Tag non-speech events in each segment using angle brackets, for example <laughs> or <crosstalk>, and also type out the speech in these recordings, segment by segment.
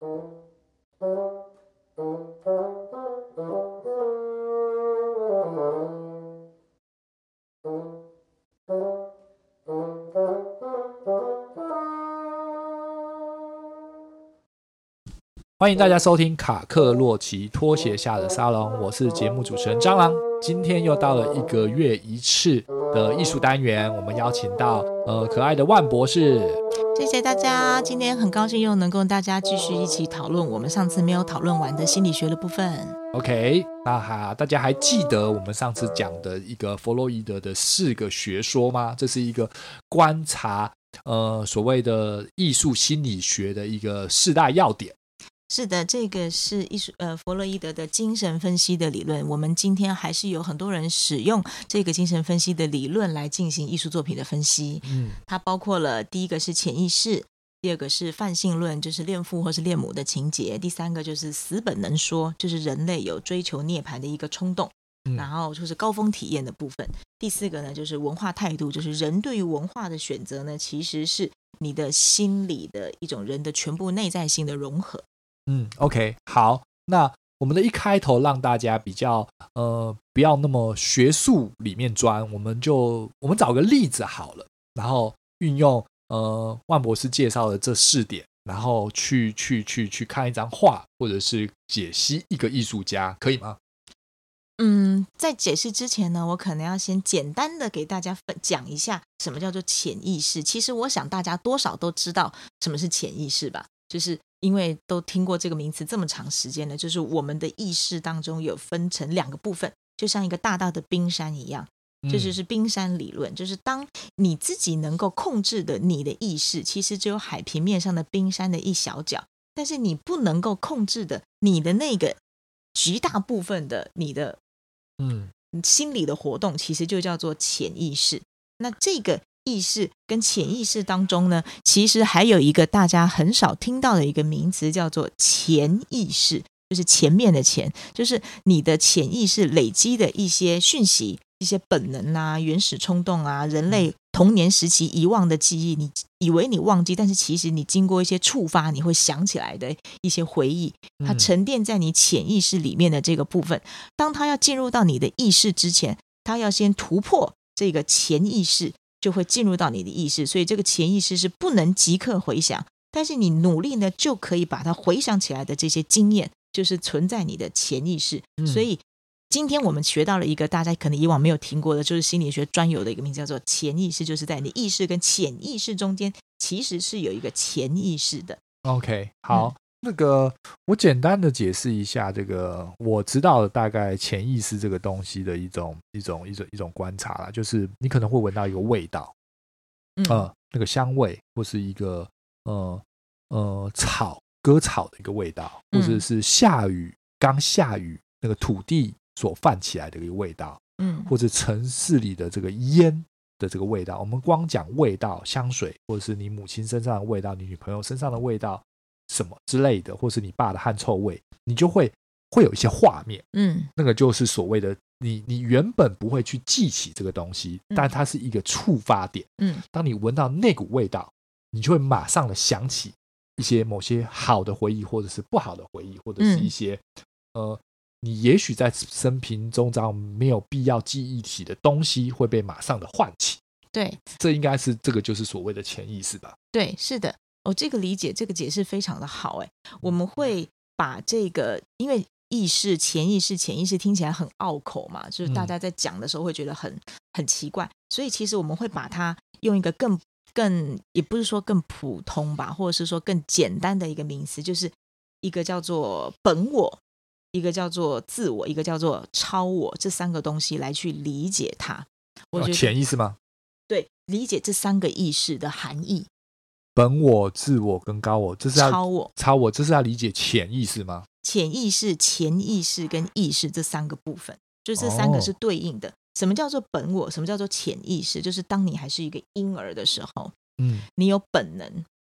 欢迎大家收听卡克洛奇拖鞋下的沙龙，我是节目主持人蟑螂。今天又到了一个月一次的艺术单元，我们邀请到呃可爱的万博士。谢谢大家，今天很高兴又能跟大家继续一起讨论我们上次没有讨论完的心理学的部分。OK，那哈，大家还记得我们上次讲的一个弗洛伊德的四个学说吗？这是一个观察呃所谓的艺术心理学的一个四大要点。是的，这个是艺术呃弗洛伊德的精神分析的理论。我们今天还是有很多人使用这个精神分析的理论来进行艺术作品的分析。嗯，它包括了第一个是潜意识，第二个是泛性论，就是恋父或是恋母的情节；第三个就是死本能说，就是人类有追求涅槃的一个冲动，嗯、然后就是高峰体验的部分；第四个呢就是文化态度，就是人对于文化的选择呢，其实是你的心理的一种人的全部内在性的融合。嗯，OK，好，那我们的一开头让大家比较呃不要那么学术里面钻，我们就我们找个例子好了，然后运用呃万博士介绍的这四点，然后去去去去看一张画，或者是解析一个艺术家，可以吗？嗯，在解释之前呢，我可能要先简单的给大家分讲一下什么叫做潜意识。其实我想大家多少都知道什么是潜意识吧，就是。因为都听过这个名词这么长时间了，就是我们的意识当中有分成两个部分，就像一个大大的冰山一样，这就是冰山理论。就是当你自己能够控制的你的意识，其实只有海平面上的冰山的一小角，但是你不能够控制的你的那个极大部分的你的嗯心理的活动，其实就叫做潜意识。那这个。意识跟潜意识当中呢，其实还有一个大家很少听到的一个名词，叫做潜意识，就是前面的前，就是你的潜意识累积的一些讯息、一些本能啊、原始冲动啊、人类童年时期遗忘的记忆，你以为你忘记，但是其实你经过一些触发，你会想起来的一些回忆，它沉淀在你潜意识里面的这个部分，当它要进入到你的意识之前，它要先突破这个潜意识。就会进入到你的意识，所以这个潜意识是不能即刻回想，但是你努力呢，就可以把它回想起来的这些经验，就是存在你的潜意识。嗯、所以今天我们学到了一个大家可能以往没有听过的，就是心理学专有的一个名字，叫做潜意识，就是在你的意识跟潜意识中间，其实是有一个潜意识的。OK，好。嗯那个，我简单的解释一下这个我知道的大概潜意识这个东西的一种一种一种一种观察啦，就是你可能会闻到一个味道，嗯、呃，那个香味，或是一个呃呃草割草的一个味道，或者是下雨刚下雨那个土地所泛起来的一个味道，嗯，或者城市里的这个烟的这个味道。我们光讲味道，香水，或者是你母亲身上的味道，你女朋友身上的味道。什么之类的，或是你爸的汗臭味，你就会会有一些画面，嗯，那个就是所谓的你你原本不会去记起这个东西，但它是一个触发点，嗯，当你闻到那股味道，你就会马上的想起一些某些好的回忆，或者是不好的回忆，或者是一些、嗯、呃，你也许在生平中这样没有必要记忆起的东西会被马上的唤起，对，这应该是这个就是所谓的潜意识吧？对，是的。哦，这个理解，这个解释非常的好哎。我们会把这个，因为意识、潜意识、潜意识听起来很拗口嘛，就是大家在讲的时候会觉得很很奇怪，所以其实我们会把它用一个更更，也不是说更普通吧，或者是说更简单的一个名词，就是一个叫做本我，一个叫做自我，一个叫做超我，这三个东西来去理解它。我觉得潜意识吗？对，理解这三个意识的含义。本我、自我跟高我，这是要超我、超我，这是要理解潜意识吗？潜意识、潜意识跟意识这三个部分，就这三个是对应的。哦、什么叫做本我？什么叫做潜意识？就是当你还是一个婴儿的时候，嗯，你有本能，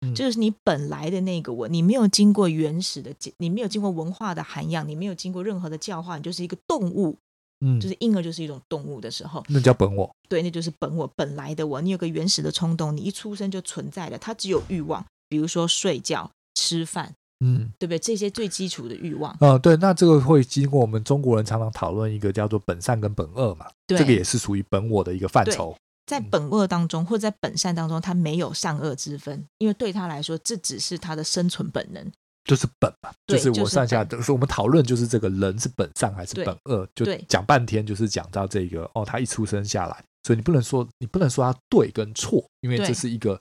嗯、就是你本来的那个我，你没有经过原始的，你没有经过文化的涵养，你没有经过任何的教化，你就是一个动物。嗯，就是婴儿就是一种动物的时候，那叫本我。对，那就是本我本来的我。你有个原始的冲动，你一出生就存在的，它只有欲望，比如说睡觉、吃饭、嗯，对不对？这些最基础的欲望。嗯、呃，对，那这个会经过我们中国人常常讨论一个叫做本善跟本恶嘛，对，这个也是属于本我的一个范畴。在本恶当中，或者在本善当中，他没有善恶之分，因为对他来说，这只是他的生存本能。就是本嘛，就是我上下就是我们讨论就是这个人是本善还是本恶，就讲半天就是讲到这个哦，他一出生下来，所以你不能说你不能说他对跟错，因为这是一个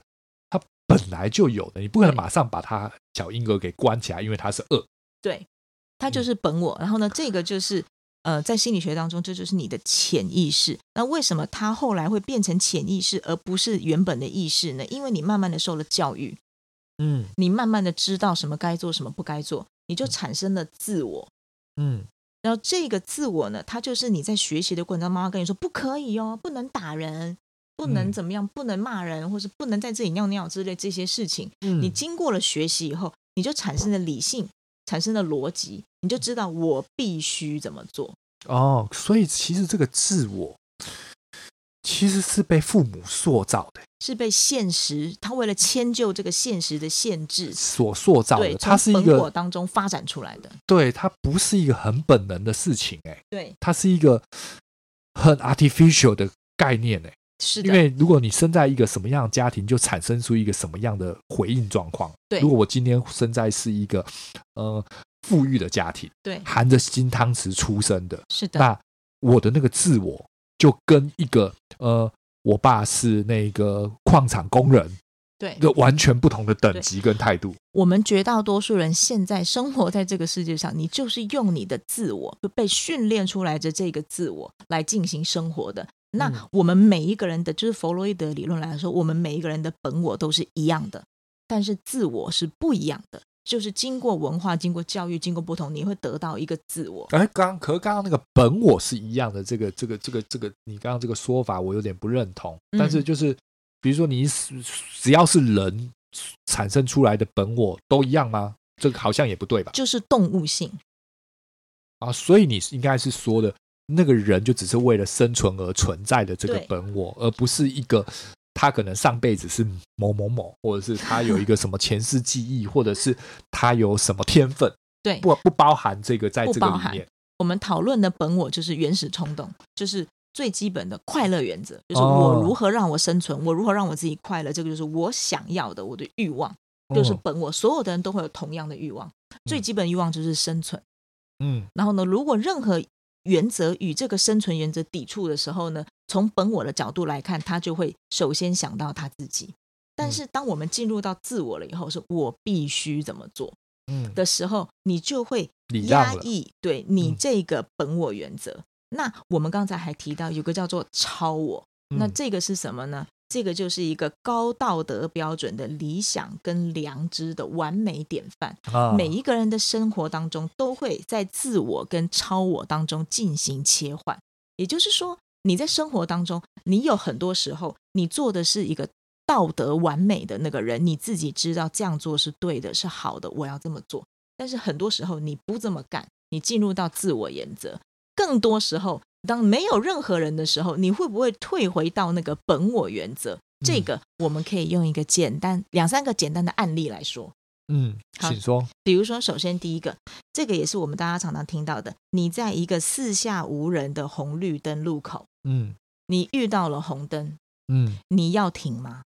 他本来就有的，你不可能马上把他小婴儿给关起来，因为他是恶，对，他就是本我。然后呢，这个就是呃，在心理学当中，这就是你的潜意识。那为什么他后来会变成潜意识，而不是原本的意识呢？因为你慢慢的受了教育。嗯，你慢慢的知道什么该做，什么不该做，你就产生了自我。嗯，然后这个自我呢，它就是你在学习的过程中，妈妈跟你说不可以哦，不能打人，不能怎么样，不能骂人，或是不能在这里尿尿之类这些事情。嗯，你经过了学习以后，你就产生了理性，产生了逻辑，你就知道我必须怎么做。哦，所以其实这个自我。其实是被父母塑造的，是被现实，他为了迁就这个现实的限制所塑造的。它是一个当中发展出来的，对，它不是一个很本能的事情，哎，对，它是一个很 artificial 的概念，哎，是的。因为如果你生在一个什么样的家庭，就产生出一个什么样的回应状况。对，如果我今天生在是一个呃富裕的家庭，对，含着金汤匙出生的，是的，那我的那个自我。就跟一个呃，我爸是那个矿场工人，对，一个完全不同的等级跟态度。我们绝大多数人现在生活在这个世界上，你就是用你的自我，就被训练出来的这个自我来进行生活的。那我们每一个人的，就是弗洛伊德理论来说，我们每一个人的本我都是一样的，但是自我是不一样的。就是经过文化、经过教育、经过不同，你会得到一个自我。哎，刚可是刚刚那个本我是一样的，这个、这个、这个、这个，你刚刚这个说法我有点不认同。嗯、但是就是，比如说你只要是人产生出来的本我都一样吗？这个好像也不对吧？就是动物性啊，所以你应该是说的那个人就只是为了生存而存在的这个本我，而不是一个。他可能上辈子是某某某，或者是他有一个什么前世记忆，或者是他有什么天分，对，不不包含这个在这个里面。我们讨论的本我就是原始冲动，就是最基本的快乐原则，就是我如何让我生存，哦、我如何让我自己快乐，这个就是我想要的，我的欲望就是本我。所有的人都会有同样的欲望，最基本欲望就是生存。嗯，然后呢，如果任何原则与这个生存原则抵触的时候呢，从本我的角度来看，他就会首先想到他自己。但是当我们进入到自我了以后，是我必须怎么做，嗯的时候，你就会压抑对你这个本我原则。那我们刚才还提到有个叫做超我，那这个是什么呢？这个就是一个高道德标准的理想跟良知的完美典范。啊，每一个人的生活当中都会在自我跟超我当中进行切换。也就是说，你在生活当中，你有很多时候你做的是一个道德完美的那个人，你自己知道这样做是对的，是好的，我要这么做。但是很多时候你不这么干，你进入到自我原则。更多时候。当没有任何人的时候，你会不会退回到那个本我原则？这个我们可以用一个简单两三个简单的案例来说。嗯，好请说。比如说，首先第一个，这个也是我们大家常常听到的。你在一个四下无人的红绿灯路口，嗯，你遇到了红灯，嗯，你要停吗？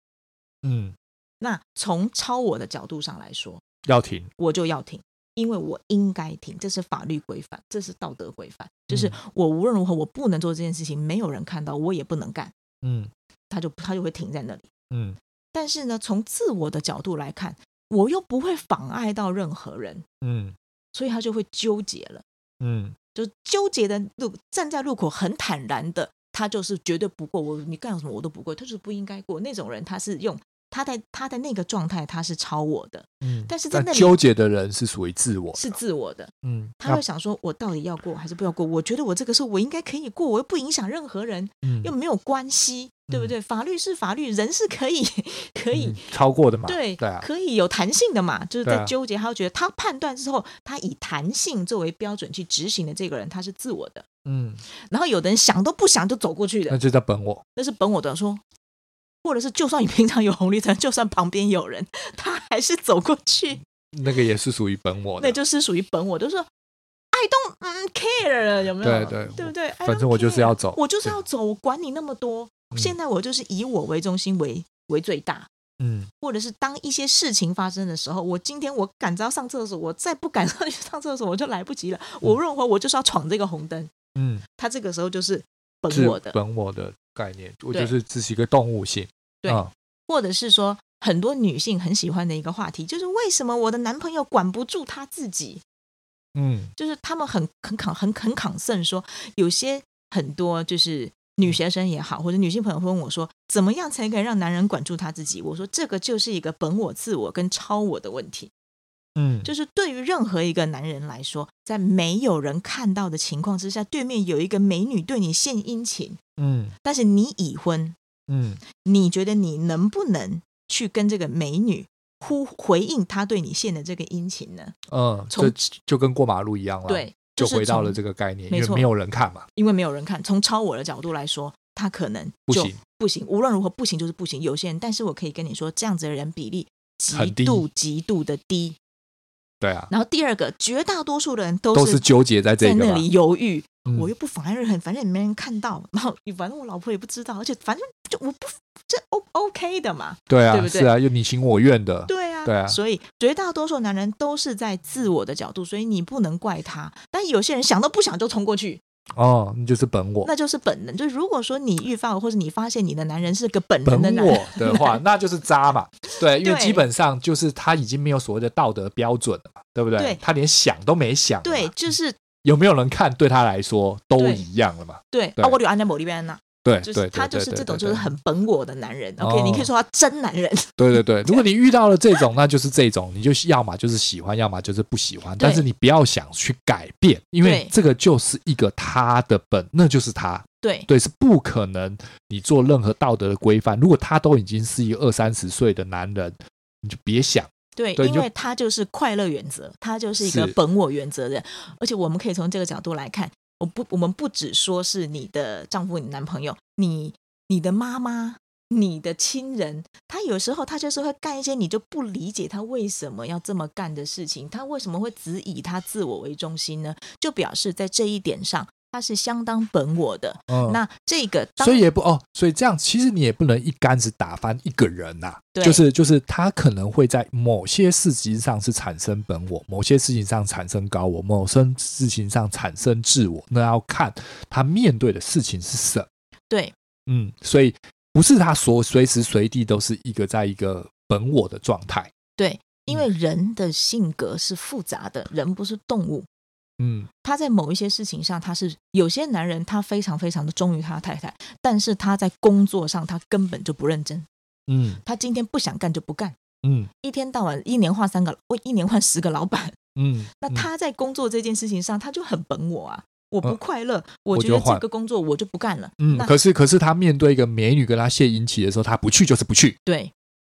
嗯，那从超我的角度上来说，要停，我就要停。因为我应该停，这是法律规范，这是道德规范，就是我无论如何我不能做这件事情，没有人看到，我也不能干，嗯，他就他就会停在那里，嗯，但是呢，从自我的角度来看，我又不会妨碍到任何人，嗯，所以他就会纠结了，嗯，就纠结的路站在路口很坦然的，他就是绝对不过我，你干什么我都不过，他就是不应该过。那种人，他是用。他在他的那个状态，他是超我的，嗯，但是在那里纠结的人是属于自我，是自我的，嗯，他会想说，我到底要过还是不要过？我觉得我这个时候我应该可以过，我又不影响任何人，嗯，又没有关系，对不对？法律是法律，人是可以可以超过的嘛，对对啊，可以有弹性的嘛，就是在纠结，他会觉得他判断之后，他以弹性作为标准去执行的这个人，他是自我的，嗯，然后有的人想都不想就走过去的，那就叫本我，那是本我的说。或者是，就算你平常有红绿灯，就算旁边有人，他还是走过去。那个也是属于本我的，那就是属于本我，就是说 I don't 嗯 care 了，有没有？对对对不对？反正我就是要走，我就是要走，我管你那么多。现在我就是以我为中心为为最大。嗯，或者是当一些事情发生的时候，我今天我赶着要上厕所，我再不赶上去上厕所，我就来不及了。我认为我就是要闯这个红灯。嗯，他这个时候就是本我的本我的概念，我就是只是一个动物性。对，或者是说很多女性很喜欢的一个话题，就是为什么我的男朋友管不住他自己？嗯，就是他们很很抗很很抗胜，说有些很多就是。女学生也好，或者女性朋友会问我说：“怎么样才可以让男人管住他自己？”我说：“这个就是一个本我、自我跟超我的问题。”嗯，就是对于任何一个男人来说，在没有人看到的情况之下，对面有一个美女对你献殷勤，嗯，但是你已婚，嗯，你觉得你能不能去跟这个美女呼回应她对你献的这个殷勤呢？嗯，从就跟过马路一样了，对。就回到了这个概念，因为没有人看嘛。因为没有人看，从超我的角度来说，他可能不行，不行。无论如何，不行就是不行。有些人，但是我可以跟你说，这样子的人比例极度极度的低。对啊。然后第二个，绝大多数的人都是纠结在这个在那里犹豫。我又不妨碍任何人，反正也没人看到。然后反正我老婆也不知道，而且反正就我不这 O OK 的嘛。对啊，对不对？是啊，又你情我愿的。对。对啊，所以绝大多数男人都是在自我的角度，所以你不能怪他。但有些人想都不想就冲过去，哦，那就是本我，那就是本能。就是如果说你遇到或者你发现你的男人是个本能的男人的话，<laughs> 那就是渣嘛。对，因为基本上就是他已经没有所谓的道德标准了嘛，对不对？对，他连想都没想。对，就是有没有人看，对他来说都一样了嘛。对，啊，我就安在某里边呢。对，就是他就是这种就是很本我的男人。OK，你可以说他真男人。<laughs> 对对对，如果你遇到了这种，那就是这种，你就要么就是喜欢，要么就是不喜欢。但是你不要想去改变，因为这个就是一个他的本，那就是他。对对，是不可能你做任何道德的规范。如果他都已经是一个二三十岁的男人，你就别想。对，因为他就是快乐原则，他就是一个本我原则的。而且我们可以从这个角度来看。我不，我们不只说是你的丈夫、你男朋友，你、你的妈妈、你的亲人，他有时候他就是会干一些你就不理解他为什么要这么干的事情，他为什么会只以他自我为中心呢？就表示在这一点上。他是相当本我的，嗯，那这个所以也不哦，所以这样其实你也不能一竿子打翻一个人呐，对，就是就是他可能会在某些事情上是产生本我，某些事情上产生高我，某些事情上产生自我，那要看他面对的事情是什么，对，嗯，所以不是他所随时随地都是一个在一个本我的状态，对，因为人的性格是复杂的，人不是动物。嗯，他在某一些事情上，他是有些男人，他非常非常的忠于他的太太，但是他在工作上，他根本就不认真。嗯，他今天不想干就不干。嗯，一天到晚一年换三个，我 <laughs> 一年换十个老板。嗯，那他在工作这件事情上，他就很本我啊，我不快乐，我觉得这个工作我就不干了。嗯，可是可是他面对一个美女跟他献殷勤的时候，他不去就是不去。对，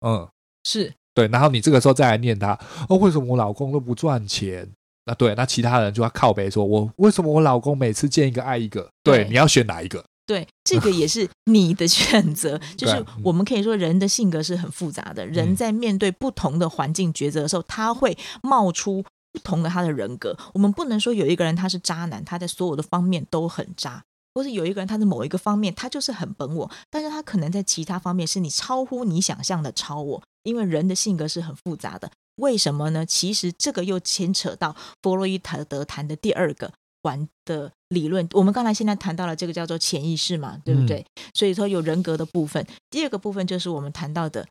嗯，是对，然后你这个时候再来念他，哦，为什么我老公都不赚钱？那对，那其他人就要靠北说，我为什么我老公每次见一个爱一个？对，对你要选哪一个？对，这个也是你的选择。<laughs> 就是我们可以说，人的性格是很复杂的，人在面对不同的环境抉择的时候，他会冒出不同的他的人格。我们不能说有一个人他是渣男，他在所有的方面都很渣，或是有一个人他的某一个方面他就是很本我，但是他可能在其他方面是你超乎你想象的超我。因为人的性格是很复杂的。为什么呢？其实这个又牵扯到弗洛伊德谈的第二个环的理论。我们刚才现在谈到了这个叫做潜意识嘛，对不对？嗯、所以说有人格的部分，第二个部分就是我们谈到的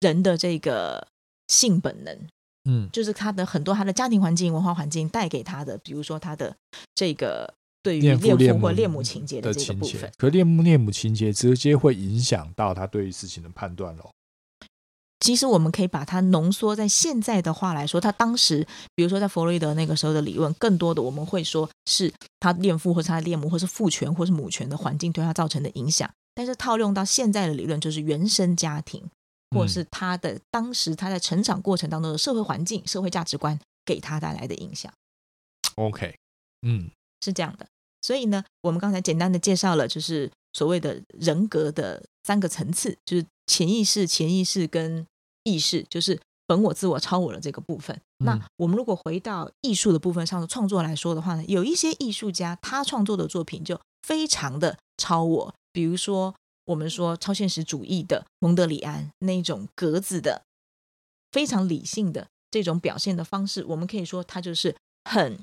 人的这个性本能，嗯，就是他的很多他的家庭环境、文化环境带给他的，比如说他的这个对于恋父或恋母情节的这个部分。可恋母恋母情节直接会影响到他对于事情的判断喽。其实我们可以把它浓缩在现在的话来说，他当时，比如说在弗洛伊德那个时候的理论，更多的我们会说是他恋父或是他恋母，或是父权或是母权的环境对他造成的影响。但是套用到现在的理论，就是原生家庭，或是他的当时他在成长过程当中的社会环境、社会价值观给他带来的影响。OK，嗯，是这样的。所以呢，我们刚才简单的介绍了，就是所谓的人格的三个层次，就是。潜意识、潜意识跟意识，就是本我、自我、超我的这个部分。嗯、那我们如果回到艺术的部分上的创作来说的话呢，有一些艺术家他创作的作品就非常的超我，比如说我们说超现实主义的蒙德里安那种格子的非常理性的这种表现的方式，我们可以说他就是很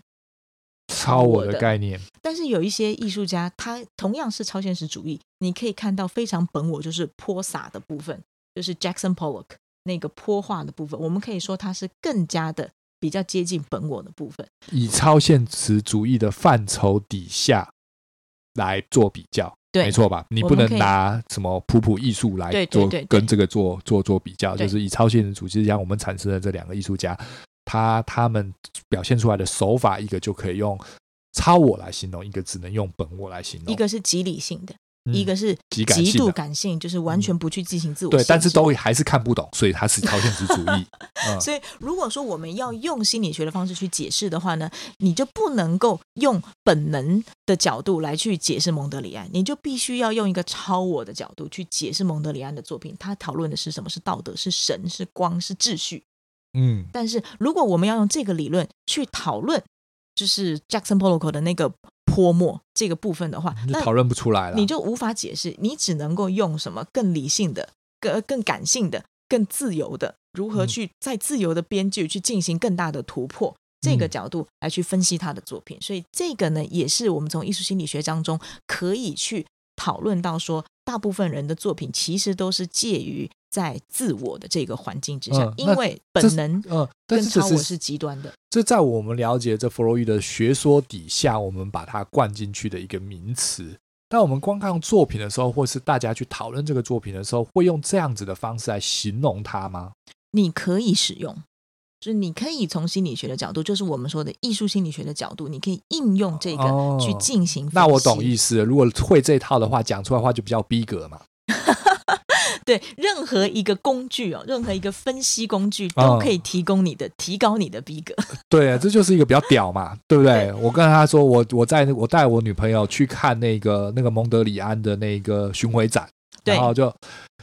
超我的概念。但是有一些艺术家，他同样是超现实主义，你可以看到非常本我，就是泼洒的部分，就是 Jackson Pollock。那个泼画的部分，我们可以说它是更加的比较接近本我的部分，以超现实主义的范畴底下来做比较，对，没错吧？你不能拿什么普普艺术来做跟这个做做做比较，就是以超现实主义像我们产生的这两个艺术家，他他们表现出来的手法，一个就可以用超我来形容，一个只能用本我来形容，一个是极理性的。一个是极度感性，就是完全不去进行自我、嗯。对，但是都还是看不懂，所以他是超现实主义。<laughs> 嗯、所以如果说我们要用心理学的方式去解释的话呢，你就不能够用本能的角度来去解释蒙德里安，你就必须要用一个超我的角度去解释蒙德里安的作品。他讨论的是什么？是道德？是神？是光？是秩序？嗯。但是如果我们要用这个理论去讨论，就是 Jackson Pollock 的那个。泼墨这个部分的话，那讨论不出来了，你就无法解释，你只能够用什么更理性的、更更感性的、更自由的，如何去在自由的边界去进行更大的突破，嗯、这个角度来去分析他的作品。所以这个呢，也是我们从艺术心理学当中可以去讨论到说，大部分人的作品其实都是介于。在自我的这个环境之下，嗯、因为本能嗯跟超我是极端的。嗯、这在我们了解这弗洛伊德学说底下，我们把它灌进去的一个名词。当我们观看作品的时候，或是大家去讨论这个作品的时候，会用这样子的方式来形容它吗？你可以使用，就是你可以从心理学的角度，就是我们说的艺术心理学的角度，你可以应用这个去进行、哦。那我懂意思了。如果会这套的话，讲出来的话就比较逼格嘛。对，任何一个工具哦，任何一个分析工具都可以提供你的、嗯、提高你的逼格。对啊，这就是一个比较屌嘛，对不对？对我跟他说，我我在我带我女朋友去看那个那个蒙德里安的那个巡回展，然后就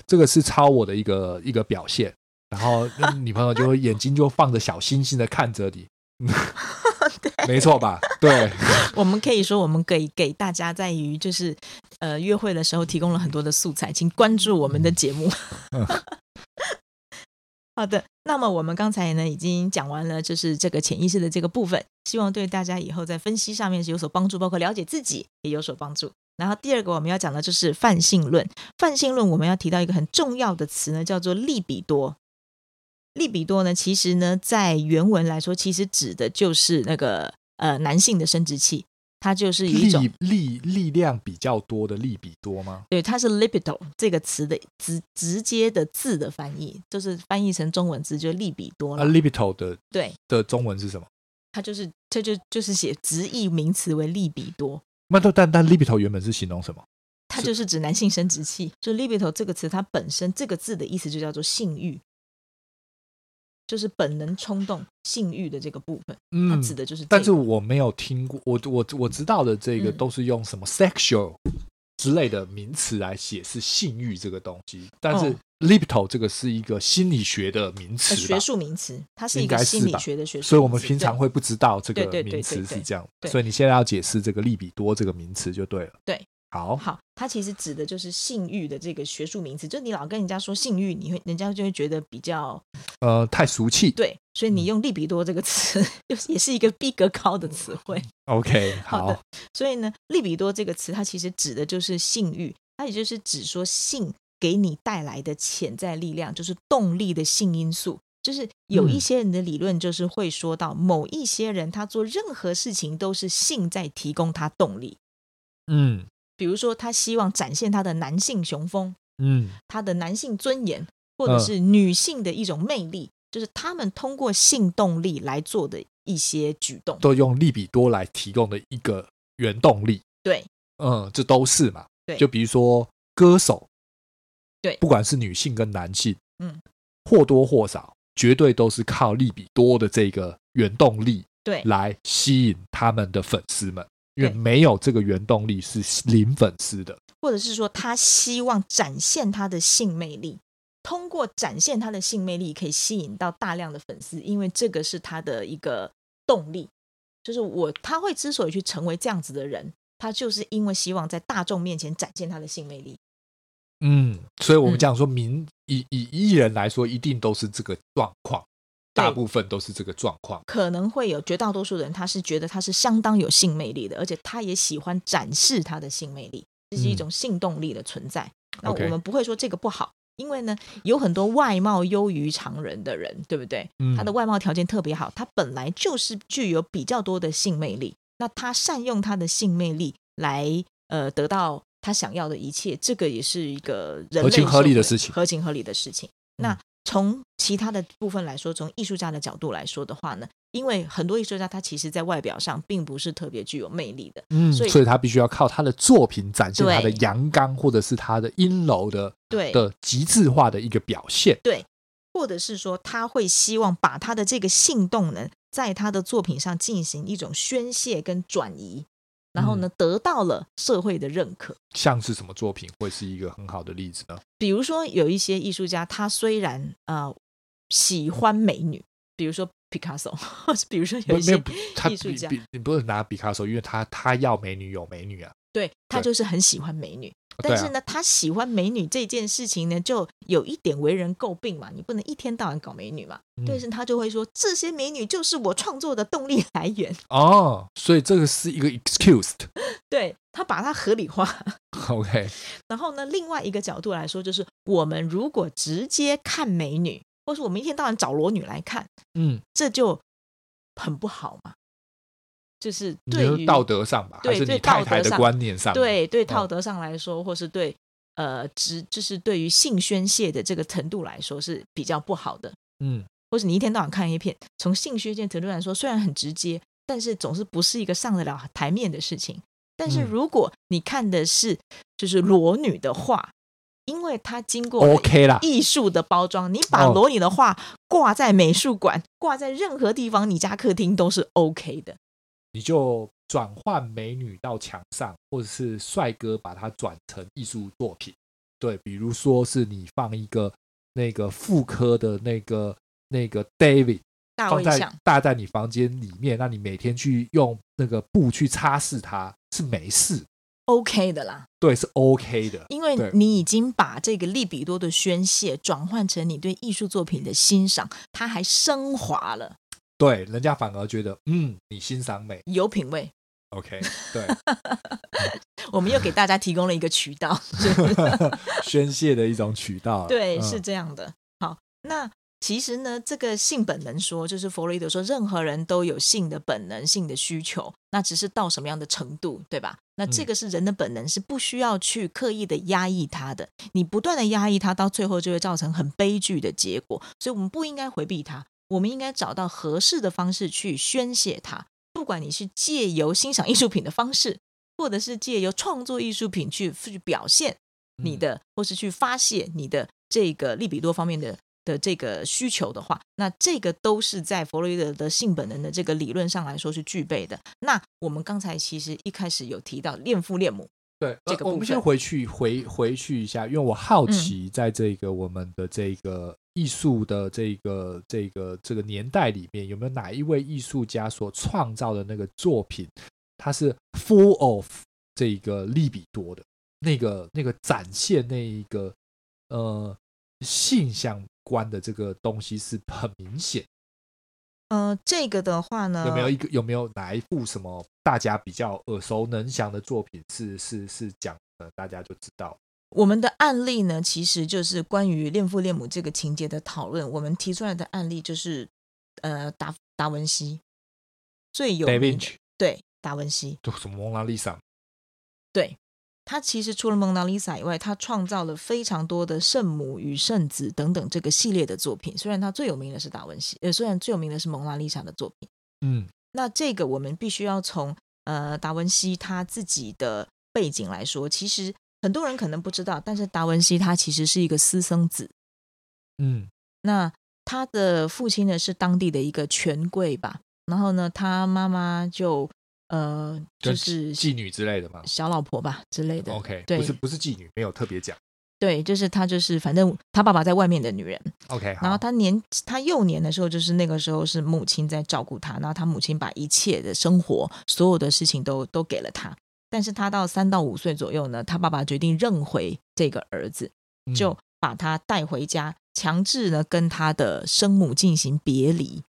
这个是超我的一个一个表现，然后女朋友就 <laughs> 眼睛就放着小星星的看着你。<laughs> 对没错吧？对，<laughs> 我们可以说，我们给给大家在于就是呃约会的时候提供了很多的素材，请关注我们的节目。嗯、<laughs> 好的，那么我们刚才呢已经讲完了，就是这个潜意识的这个部分，希望对大家以后在分析上面是有所帮助，包括了解自己也有所帮助。然后第二个我们要讲的就是泛性论，泛性论我们要提到一个很重要的词呢，叫做利比多。利比多呢，其实呢，在原文来说，其实指的就是那个呃男性的生殖器，它就是一种力力量比较多的利比多吗？对，它是 libido 这个词的直直接的字的翻译，就是翻译成中文字就利比多了。啊，libido 的对的中文是什么？它就是它就就是写直译名词为利比多。那但但但 libido 原本是形容什么？它就是指男性生殖器。就 libido 这个词，它本身这个字的意思就叫做性欲。就是本能冲动、性欲的这个部分，嗯，它指的就是、这个。但是我没有听过，我我我知道的这个都是用什么 sexual 之类的名词来解释性欲这个东西。但是 libido 这个是一个心理学的名词，学术名词，它是一个心理学的学术。所以我们平常会不知道这个名词是这样。所以你现在要解释这个利比多这个名词就对了。对。好好，它其实指的就是性欲的这个学术名词，就你老跟人家说性欲，你会人家就会觉得比较呃太俗气。对，所以你用利比多这个词，嗯、<laughs> 也是一个逼格高的词汇。OK，<laughs> 好，好的。所以呢，利比多这个词，它其实指的就是性欲，它也就是指说性给你带来的潜在力量，就是动力的性因素。就是有一些人的理论，就是会说到某一些人，他做任何事情都是性在提供他动力。嗯。比如说，他希望展现他的男性雄风，嗯，他的男性尊严，或者是女性的一种魅力，嗯、就是他们通过性动力来做的一些举动，都用利比多来提供的一个原动力。对，嗯，这都是嘛。对，就比如说歌手，对，不管是女性跟男性，嗯，或多或少，绝对都是靠利比多的这个原动力，对，来吸引他们的粉丝们。因为没有这个原动力是零粉丝的，或者是说他希望展现他的性魅力，通过展现他的性魅力，可以吸引到大量的粉丝，因为这个是他的一个动力。就是我他会之所以去成为这样子的人，他就是因为希望在大众面前展现他的性魅力。嗯，所以我们讲说明，以以艺人来说，一定都是这个状况，大部分都是这个状况。可能会有绝大多数人，他是觉得他是相当有性魅力的，而且他也喜欢展示他的性魅力，这是一种性动力的存在。嗯那我们不会说这个不好.因为呢，有很多外貌优于常人的人，对不对？嗯，他的外貌条件特别好，他本来就是具有比较多的性魅力。那他善用他的性魅力来呃得到他想要的一切，这个也是一个人类合情合理的事情，合情合理的事情。嗯、那从其他的部分来说，从艺术家的角度来说的话呢？因为很多艺术家他其实，在外表上并不是特别具有魅力的，嗯，所以所以他必须要靠他的作品展现他的阳刚，或者是他的阴柔的，对的极致化的一个表现，对，或者是说他会希望把他的这个性动能在他的作品上进行一种宣泄跟转移，然后呢，嗯，得到了社会的认可。像是什么作品会是一个很好的例子呢？比如说有一些艺术家，他虽然呃喜欢美女，比如说。毕卡索，比如说有一些艺术家，你不是拿毕卡索，因为他他要美女有美女啊，对他就是很喜欢美女，但是呢，啊、他喜欢美女这件事情呢，就有一点为人诟病嘛，你不能一天到晚搞美女嘛，嗯、但是他就会说这些美女就是我创作的动力来源哦，所以这个是一个 excuse，<laughs> 对他把它合理化，<laughs> OK，然后呢，另外一个角度来说，就是我们如果直接看美女。或是我们一天到晚找裸女来看，嗯，这就很不好嘛。就是对于道德上吧，对，还是你太太的观念上，对对道德上来说，或是对呃，直就是对于性宣泄的这个程度来说是比较不好的。嗯，或是你一天到晚看 A 片，从性宣泄程度来说，虽然很直接，但是总是不是一个上得了台面的事情。但是如果你看的是就是裸女的话，因为它经过 OK 啦艺术的包装，你把裸女的画挂在美术馆，挂在任何地方，你家客厅都是 OK 的。你就转换美女到墙上，或者是帅哥把它转成艺术作品。对，比如说是你放一个那个妇科的那个那个 David 放在大在你房间里面，那你每天去用那个布去擦拭它是没事。OK 的啦，对，是 OK 的，因为你已经把这个利比多的宣泄转换成你对艺术作品的欣赏，它还升华了。对，人家反而觉得，嗯，你欣赏美，有品味。OK，<laughs> 对，我们又给大家提供了一个渠道，<laughs> 宣泄的一种渠道。对，嗯、是这样的。好，那。其实呢，这个性本能说，就是弗洛伊德说，任何人都有性的本能、性的需求，那只是到什么样的程度，对吧？那这个是人的本能，是不需要去刻意的压抑它的。你不断的压抑它，到最后就会造成很悲剧的结果。所以，我们不应该回避它，我们应该找到合适的方式去宣泄它。不管你是借由欣赏艺术品的方式，或者是借由创作艺术品去去表现你的，或是去发泄你的这个利比多方面的。的这个需求的话，那这个都是在弗洛伊德的性本能的这个理论上来说是具备的。那我们刚才其实一开始有提到恋父恋母，对，这个、呃、我们先回去回回去一下，因为我好奇，在这个我们的这个艺术的这个这个这个年代里面，有没有哪一位艺术家所创造的那个作品，它是 full of 这个利比多的那个那个展现那一个呃性相。关的这个东西是很明显。呃，这个的话呢，有没有一个有没有哪一部什么大家比较耳熟能详的作品是是是讲的，大家就知道。我们的案例呢，其实就是关于恋父恋母这个情节的讨论。我们提出来的案例就是，呃，达达文西最有名的，对，达文西，就什么蒙娜丽莎，对。他其实除了蒙娜丽莎以外，他创造了非常多的圣母与圣子等等这个系列的作品。虽然他最有名的是达文西，呃，虽然最有名的是蒙娜丽莎的作品，嗯，那这个我们必须要从呃达文西他自己的背景来说。其实很多人可能不知道，但是达文西他其实是一个私生子，嗯，那他的父亲呢是当地的一个权贵吧，然后呢，他妈妈就。呃，就是妓女之类的嘛，小老婆吧之类的。OK，对，不是不是妓女，没有特别讲。对，就是他，就是反正他爸爸在外面的女人。OK，然后他年他幼年的时候，就是那个时候是母亲在照顾他，然后他母亲把一切的生活、所有的事情都都给了他。但是他到三到五岁左右呢，他爸爸决定认回这个儿子，就把他带回家，强制呢跟他的生母进行别离，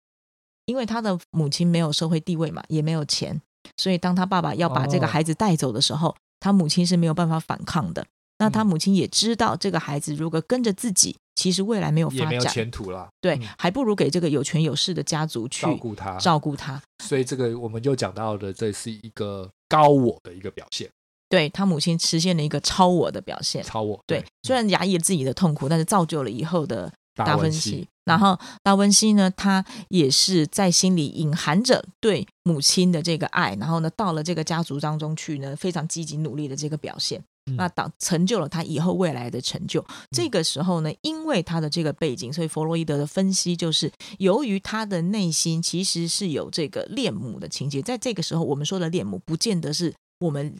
因为他的母亲没有社会地位嘛，也没有钱，所以当他爸爸要把这个孩子带走的时候，他母亲是没有办法反抗的。那他母亲也知道，这个孩子如果跟着自己，其实未来没有发展，也没有前途了。对，嗯、还不如给这个有权有势的家族去照顾他，照顾他。所以这个我们就讲到的，这是一个高我的一个表现。对，他母亲实现了一个超我的表现。超我。对，对，虽然压抑了自己的痛苦，但是造就了以后的达芬奇。然后达文西呢，他也是在心里隐含着对母亲的这个爱，然后呢，到了这个家族当中去呢，非常积极努力的这个表现。那导成就了他以后未来的成就。这个时候呢，因为他的这个背景，所以弗洛伊德的分析就是，由于他的内心其实是有这个恋母的情节。在这个时候，我们说的恋母，不见得是我们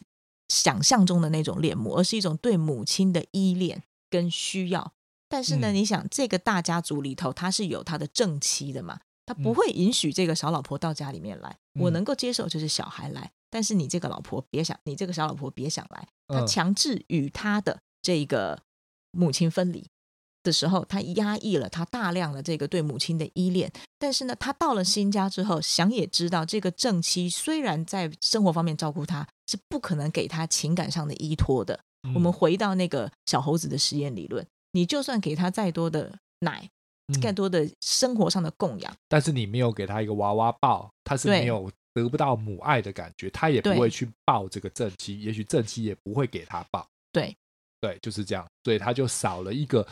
想象中的那种恋母，而是一种对母亲的依恋跟需要。但是呢，你想，这个大家族里头，他是有他的正妻的嘛？他不会允许这个小老婆到家里面来。我能够接受，就是小孩来。但是你这个老婆别想，你这个小老婆别想来。他强制与他的这个母亲分离的时候，他压抑了他大量的这个对母亲的依恋。但是呢，他到了新家之后，想也知道这个正妻虽然在生活方面照顾他，是不可能给他情感上的依托的。我们回到那个小猴子的实验理论，你就算给他再多的奶，更多的生活上的供养，但是你没有给他一个娃娃抱，他是没有。得不到母爱的感觉，他也不会去抱这个正妻，也许正妻也不会给他抱。对，对，就是这样，所以他就少了一个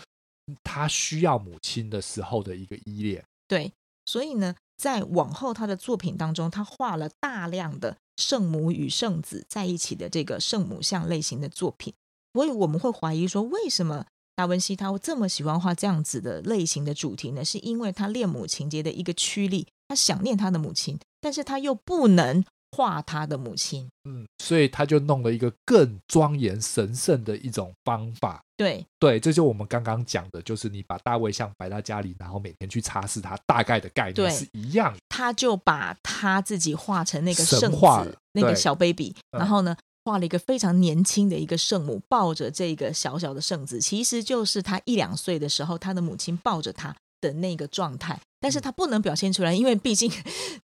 他需要母亲的时候的一个依恋。对，所以呢，在往后他的作品当中，他画了大量的圣母与圣子在一起的这个圣母像类型的作品。所以我们会怀疑说，为什么达文西他会这么喜欢画这样子的类型的主题呢？是因为他恋母情结的一个驱力，他想念他的母亲。但是他又不能画他的母亲，嗯，所以他就弄了一个更庄严神圣的一种方法。对对，这就我们刚刚讲的，就是你把大卫像摆在家里，然后每天去擦拭它，大概的概念是一样。他就把他自己画成那个圣子，那个小 baby，然后呢，画了一个非常年轻的一个圣母，抱着这个小小的圣子，其实就是他一两岁的时候，他的母亲抱着他的那个状态。但是他不能表现出来，因为毕竟，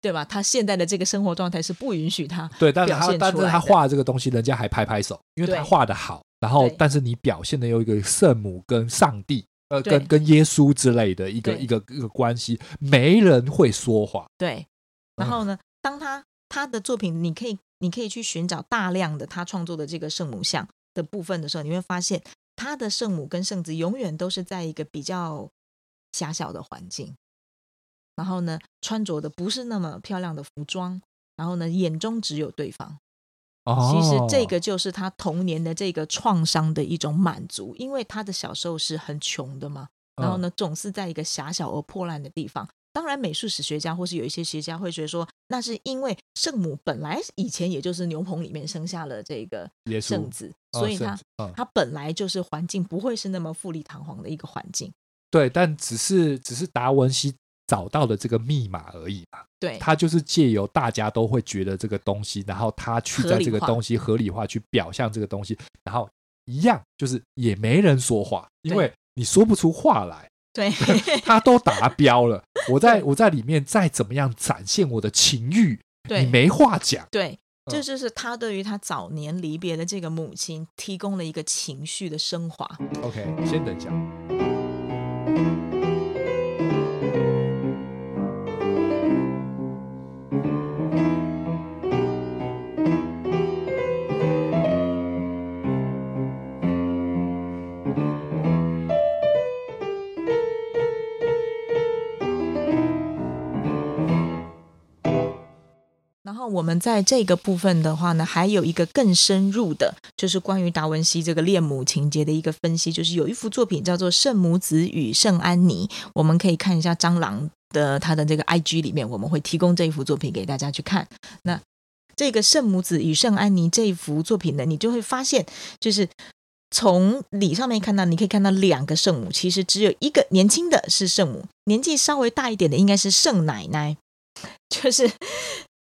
对吧？他现在的这个生活状态是不允许他对，但是他但是他画这个东西，人家还拍拍手，因为他画的好。然后，但是你表现的有一个圣母跟上帝，呃，跟跟耶稣之类的一个一个一个关系，没人会说谎。对。然后呢，当他他的作品，你可以你可以去寻找大量的他创作的这个圣母像的部分的时候，你会发现他的圣母跟圣子永远都是在一个比较狭小的环境。然后呢，穿着的不是那么漂亮的服装，然后呢，眼中只有对方。哦，其实这个就是他童年的这个创伤的一种满足，因为他的小时候是很穷的嘛。然后呢，总是在一个狭小而破烂的地方。当然，美术史学家或是有一些学家会觉得说，那是因为圣母本来以前也就是牛棚里面生下了这个圣子，所以他他本来就是环境不会是那么富丽堂皇的一个环境。对，但只是只是达文西。找到的这个密码而已嘛，对，他就是借由大家都会觉得这个东西，然后他去在这个东西合理化去表象这个东西，然后一样就是也没人说话，因为你说不出话来，对，<laughs> 他都达标了。我在我在里面再怎么样展现我的情欲，对，你没话讲。对，这就是他对于他早年离别的这个母亲提供了一个情绪的升华。OK，先等一下。thank you 那我们在这个部分的话呢，还有一个更深入的，就是关于达文西这个恋母情结的一个分析。就是有一幅作品叫做《圣母子与圣安妮》，我们可以看一下蟑螂的他的这个 IG 里面，我们会提供这一幅作品给大家去看。那这个圣母子与圣安妮这一幅作品呢，你就会发现，就是从礼上面看到，你可以看到两个圣母，其实只有一个年轻的是圣母，年纪稍微大一点的应该是圣奶奶，就是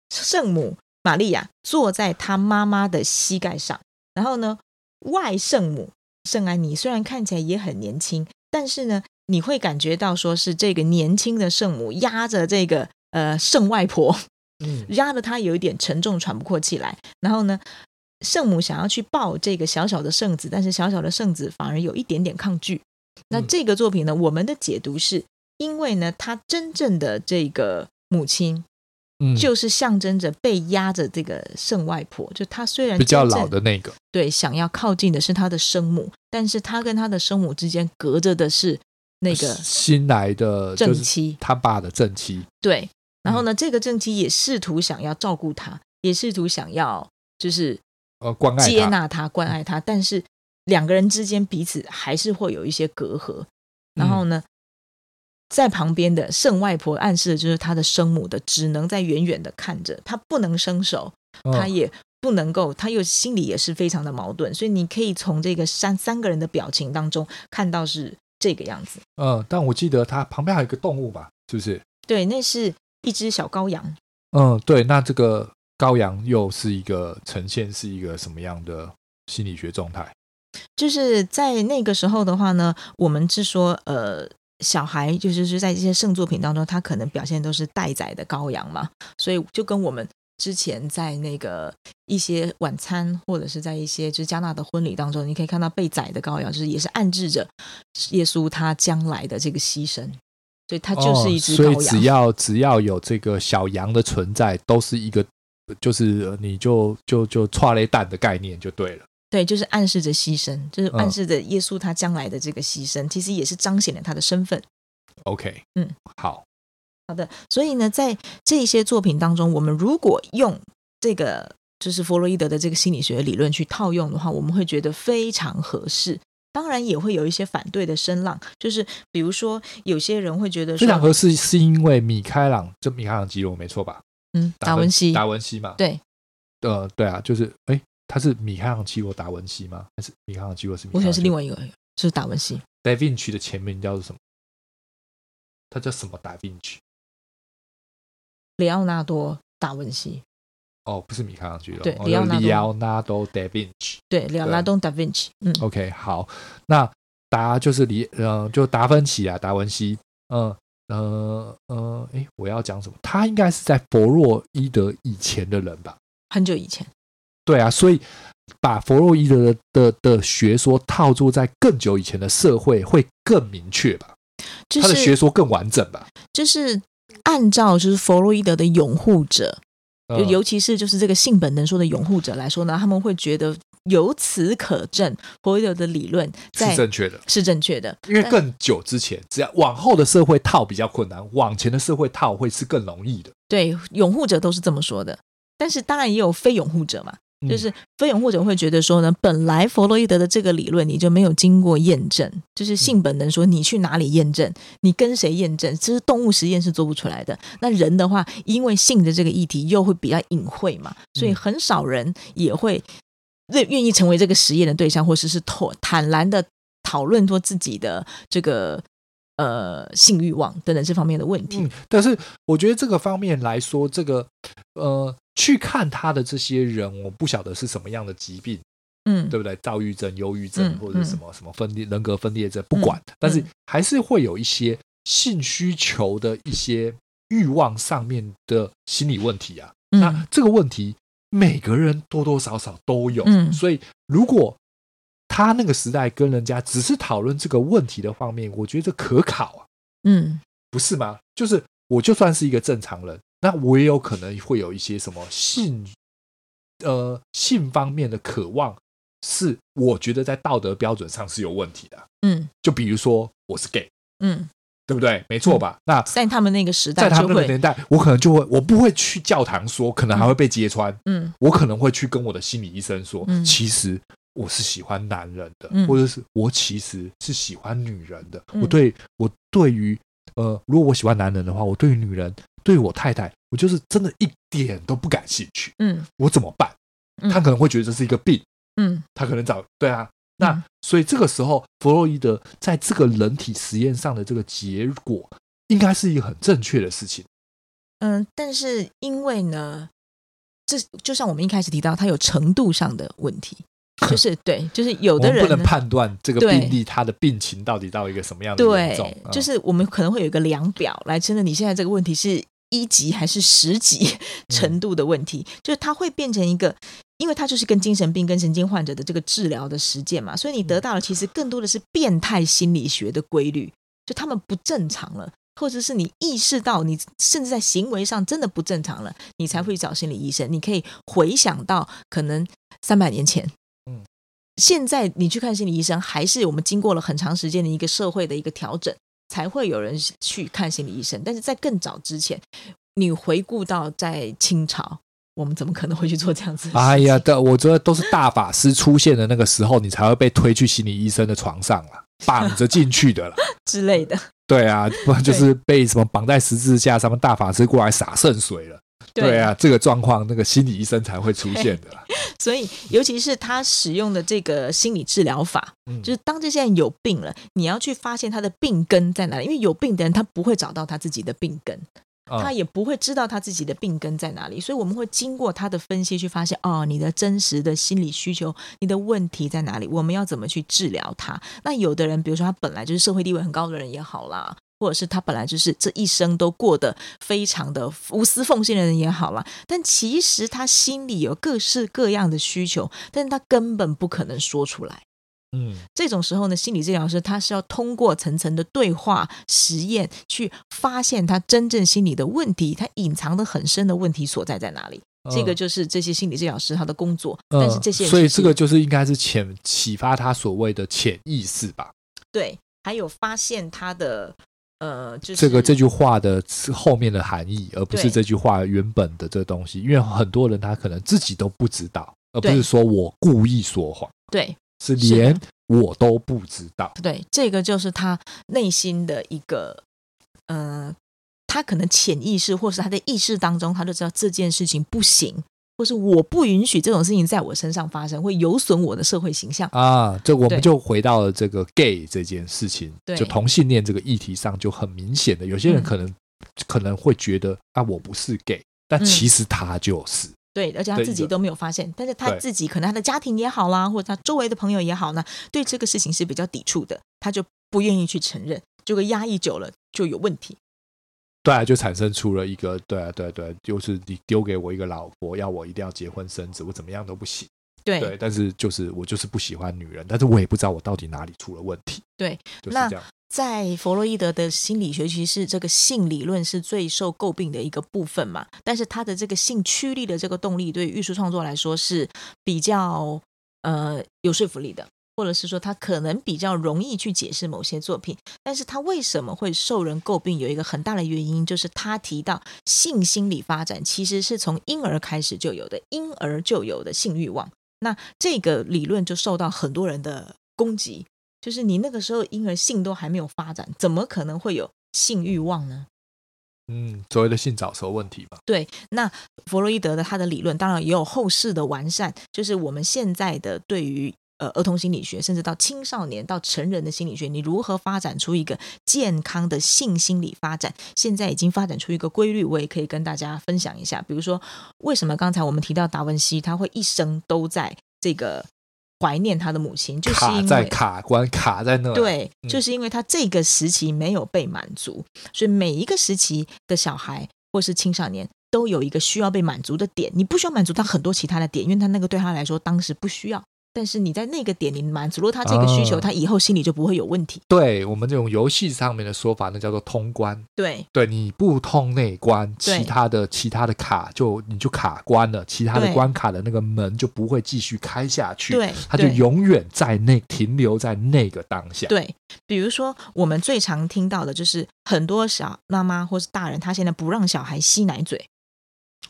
圣母玛利亚坐在她妈妈的膝盖上，然后呢，外圣母圣安妮虽然看起来也很年轻，但是呢，你会感觉到说是这个年轻的圣母压着这个呃圣外婆。嗯，压得她有一点沉重，喘不过气来。然后呢，圣母想要去抱这个小小的圣子，但是小小的圣子反而有一点点抗拒。那这个作品呢，我们的解读是因为呢，他真正的这个母亲，嗯，就是象征着被压着这个圣外婆。就他虽然比较老的那个，对，想要靠近的是他的生母，但是他跟他的生母之间隔着的是那个新来的正妻，他爸的正妻，对。然后呢，这个正妻也试图想要照顾他，也试图想要就是呃关爱接纳他、关爱他，但是两个人之间彼此还是会有一些隔阂。然后呢，在旁边的圣外婆暗示的就是他的生母的，只能在远远的看着，他不能伸手，他也不能够，他又心里也是非常的矛盾。所以你可以从这个三三个人的表情当中看到是这个样子。嗯，但我记得他旁边还有一个动物吧？是不是？对，那是。一只小羔羊，嗯，对，那这个羔羊又是一个呈现是一个什么样的心理学状态？就是在那个时候的话呢，我们是说，呃，小孩就是是在这些圣作品当中，他可能表现都是待宰的羔羊嘛，所以就跟我们之前在那个一些晚餐或者是在一些就是加纳的婚礼当中，你可以看到被宰的羔羊，就是也是暗示着耶稣他将来的这个牺牲。所以他就是一只羔羊，哦，所以只要只要有这个小羊的存在，都是一个，就是你就就就踹了一蛋的概念就对了。对，就是暗示着牺牲，就是暗示着耶稣他将来的这个牺牲，嗯、其实也是彰显了他的身份。OK，嗯，好好的。所以呢，在这些作品当中，我们如果用这个就是弗洛伊德的这个心理学理论去套用的话，我们会觉得非常合适。当然也会有一些反对的声浪，就是比如说有些人会觉得，非常合适，是因为米开朗，就米开朗基罗没错吧？嗯，达文西，达文西嘛，对，呃，对啊，就是哎，他是米开朗基罗达文西吗？还是米开朗基罗是？我想是另外一个，是达文西。达芬奇的前名叫做什么？他叫什么？达芬奇？里奥纳多达文西。哦，不是米开朗基罗，对，里奥纳多·达芬奇，对，里奥纳多·达芬奇，嗯，OK，好，那达就是里，嗯，就达芬奇啊，达文西，嗯，呃，呃，哎，我要讲什么？他应该是在弗洛伊德以前的人吧？很久以前，对啊，所以把弗洛伊德的的的学说套住在更久以前的社会，会更明确吧？就是、他的学说更完整吧？就是按照就是弗洛伊德的拥护者。就尤其是就是这个性本能说的拥护者来说呢，他们会觉得由此可证，弗洛伊德的理论在是正确的，是正确的。因为更久之前，只要往后的社会套比较困难，往前的社会套会是更容易的。对，拥护者都是这么说的，但是当然也有非拥护者嘛。就是非拥护者会觉得说呢，本来弗洛伊德的这个理论你就没有经过验证，就是性本能说你去哪里验证，你跟谁验证，其实动物实验是做不出来的。那人的话，因为性的这个议题又会比较隐晦嘛，所以很少人也会愿愿意成为这个实验的对象，或者是坦坦然的讨论说自己的这个呃性欲望等等这方面的问题。嗯，但是我觉得这个方面来说，这个呃。去看他的这些人，我不晓得是什么样的疾病，嗯，对不对？躁郁症、忧郁症，或者什么什么分裂人格分裂症，不管，但是还是会有一些性需求的一些欲望上面的心理问题啊。那这个问题每个人多多少少都有，所以如果他那个时代跟人家只是讨论这个问题的方面，我觉得可考啊，嗯，不是吗？就是我就算是一个正常人。那我也有可能会有一些什么性，呃，性方面的渴望，是我觉得在道德标准上是有问题的。嗯，就比如说我是 gay，嗯，对不对？没错吧？嗯、那在他们那个时代，在他们那个年代，我可能就会，我不会去教堂说，可能还会被揭穿。嗯，我可能会去跟我的心理医生说，嗯、其实我是喜欢男人的，嗯、或者是我其实是喜欢女人的。嗯、我对我对于呃，如果我喜欢男人的话，我对于女人。对于我太太，我就是真的一点都不感兴趣。嗯，我怎么办？他可能会觉得这是一个病。嗯，他可能找对啊，那、嗯、所以这个时候，弗洛伊德在这个人体实验上的这个结果，应该是一个很正确的事情。嗯，但是因为呢，这就像我们一开始提到，它有程度上的问题。<laughs> 就是对，就是有的人不能判断这个病例他的病情到底到一个什么样的严重。对，就是我们可能会有一个量表来称的你现在这个问题是一级还是十级程度的问题，嗯、就是它会变成一个，因为它就是跟精神病跟神经患者的这个治疗的实践嘛，所以你得到的其实更多的是变态心理学的规律，就他们不正常了，或者是你意识到你甚至在行为上真的不正常了，你才会去找心理医生。你可以回想到可能三百年前。现在你去看心理医生，还是我们经过了很长时间的一个社会的一个调整，才会有人去看心理医生。但是在更早之前，你回顾到在清朝，我们怎么可能会去做这样子？<laughs> 哎呀，的，我觉得都是大法师出现的那个时候，你才会被推去心理医生的床上了，绑着进去的了 <laughs> 之类的。对啊，不然就是被什么绑在十字架上面，大法师过来洒圣水了。对啊，这个状况，那个心理医生才会出现的。<laughs> 所以，尤其是他使用的这个心理治疗法，嗯，就是当这些人有病了，你要去发现他的病根在哪里。因为有病的人，他不会找到他自己的病根，他也不会知道他自己的病根在哪里。所以，我们会经过他的分析去发现，哦，你的真实的心理需求，你的问题在哪里？我们要怎么去治疗他？那有的人，比如说他本来就是社会地位很高的人也好啦。或者是他本来就是这一生都过得非常的无私奉献的人也好了，但其实他心里有各式各样的需求，但是他根本不可能说出来。嗯，这种时候呢，心理治疗师他是要通过层层的对话实验，去发现他真正心理的问题，他隐藏的很深的问题所在在哪里。嗯、这个就是这些心理治疗师他的工作。嗯、但是这些，所以这个就是应该是潜启发他所谓的潜意识吧？对，还有发现他的。呃，就是这个这句话的后面的含义，而不是这句话原本的这东西。因为很多人他可能自己都不知道，而不是说我故意说谎。对，是连我都不知道。对，这个就是他内心的一个，呃，他可能潜意识或是他的意识当中，他就知道这件事情不行。或是我不允许这种事情在我身上发生，会有损我的社会形象。啊！这我们就回到了这个 gay 这件事情，就同性恋这个议题上就很明显的，有些人可能、嗯、可能会觉得啊，我不是 gay，但其实他就是、嗯、对，而且他自己都没有发现，但是他自己可能他的家庭也好啦，或者他周围的朋友也好呢，对这个事情是比较抵触的，他就不愿意去承认，就会压抑久了就有问题。对啊，就产生出了一个对啊，对对，就是你丢给我一个老婆，要我一定要结婚生子，我怎么样都不行。对，对，但是就是我就是不喜欢女人，但是我也不知道我到底哪里出了问题。对，就是这样。那在弗洛伊德的心理学，其实这个性理论是最受诟病的一个部分嘛。但是他的这个性驱力的这个动力，对艺术创作来说是比较呃有说服力的。或者是说他可能比较容易去解释某些作品，但是他为什么会受人诟病？有一个很大的原因就是他提到性心理发展其实是从婴儿开始就有的，婴儿就有的性欲望。那这个理论就受到很多人的攻击，就是你那个时候婴儿性都还没有发展，怎么可能会有性欲望呢？嗯，所谓的性早熟问题吧。对，那弗洛伊德的他的理论当然也有后世的完善，就是我们现在的对于。呃，儿童心理学，甚至到青少年到成人的心理学，你如何发展出一个健康的性心理发展？现在已经发展出一个规律，我也可以跟大家分享一下。比如说，为什么刚才我们提到达文西，他会一生都在这个怀念他的母亲，就是因为卡在卡关卡在那。对，就是因为他这个时期没有被满足，所以每一个时期的小孩或是青少年都有一个需要被满足的点。你不需要满足他很多其他的点，因为他那个对他来说当时不需要。但是你在那个点，你满足了他这个需求，他以后心里就不会有问题。对我们这种游戏上面的说法，那叫做通关。对，对，你不通那关，其他的其他的卡就你就卡关了，其他的关卡的那个门就不会继续开下去。对，他就永远在那停留在那个当下。对，比如说我们最常听到的就是很多小妈妈或是大人，他现在不让小孩吸奶嘴。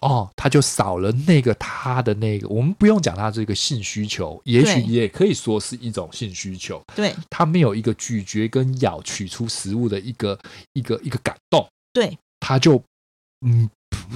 哦，他就少了那个他的那个，我们不用讲他这个性需求，也许也可以说是一种性需求。对，他没有一个咀嚼跟咬取出食物的一个一个一个感动。对，他就嗯，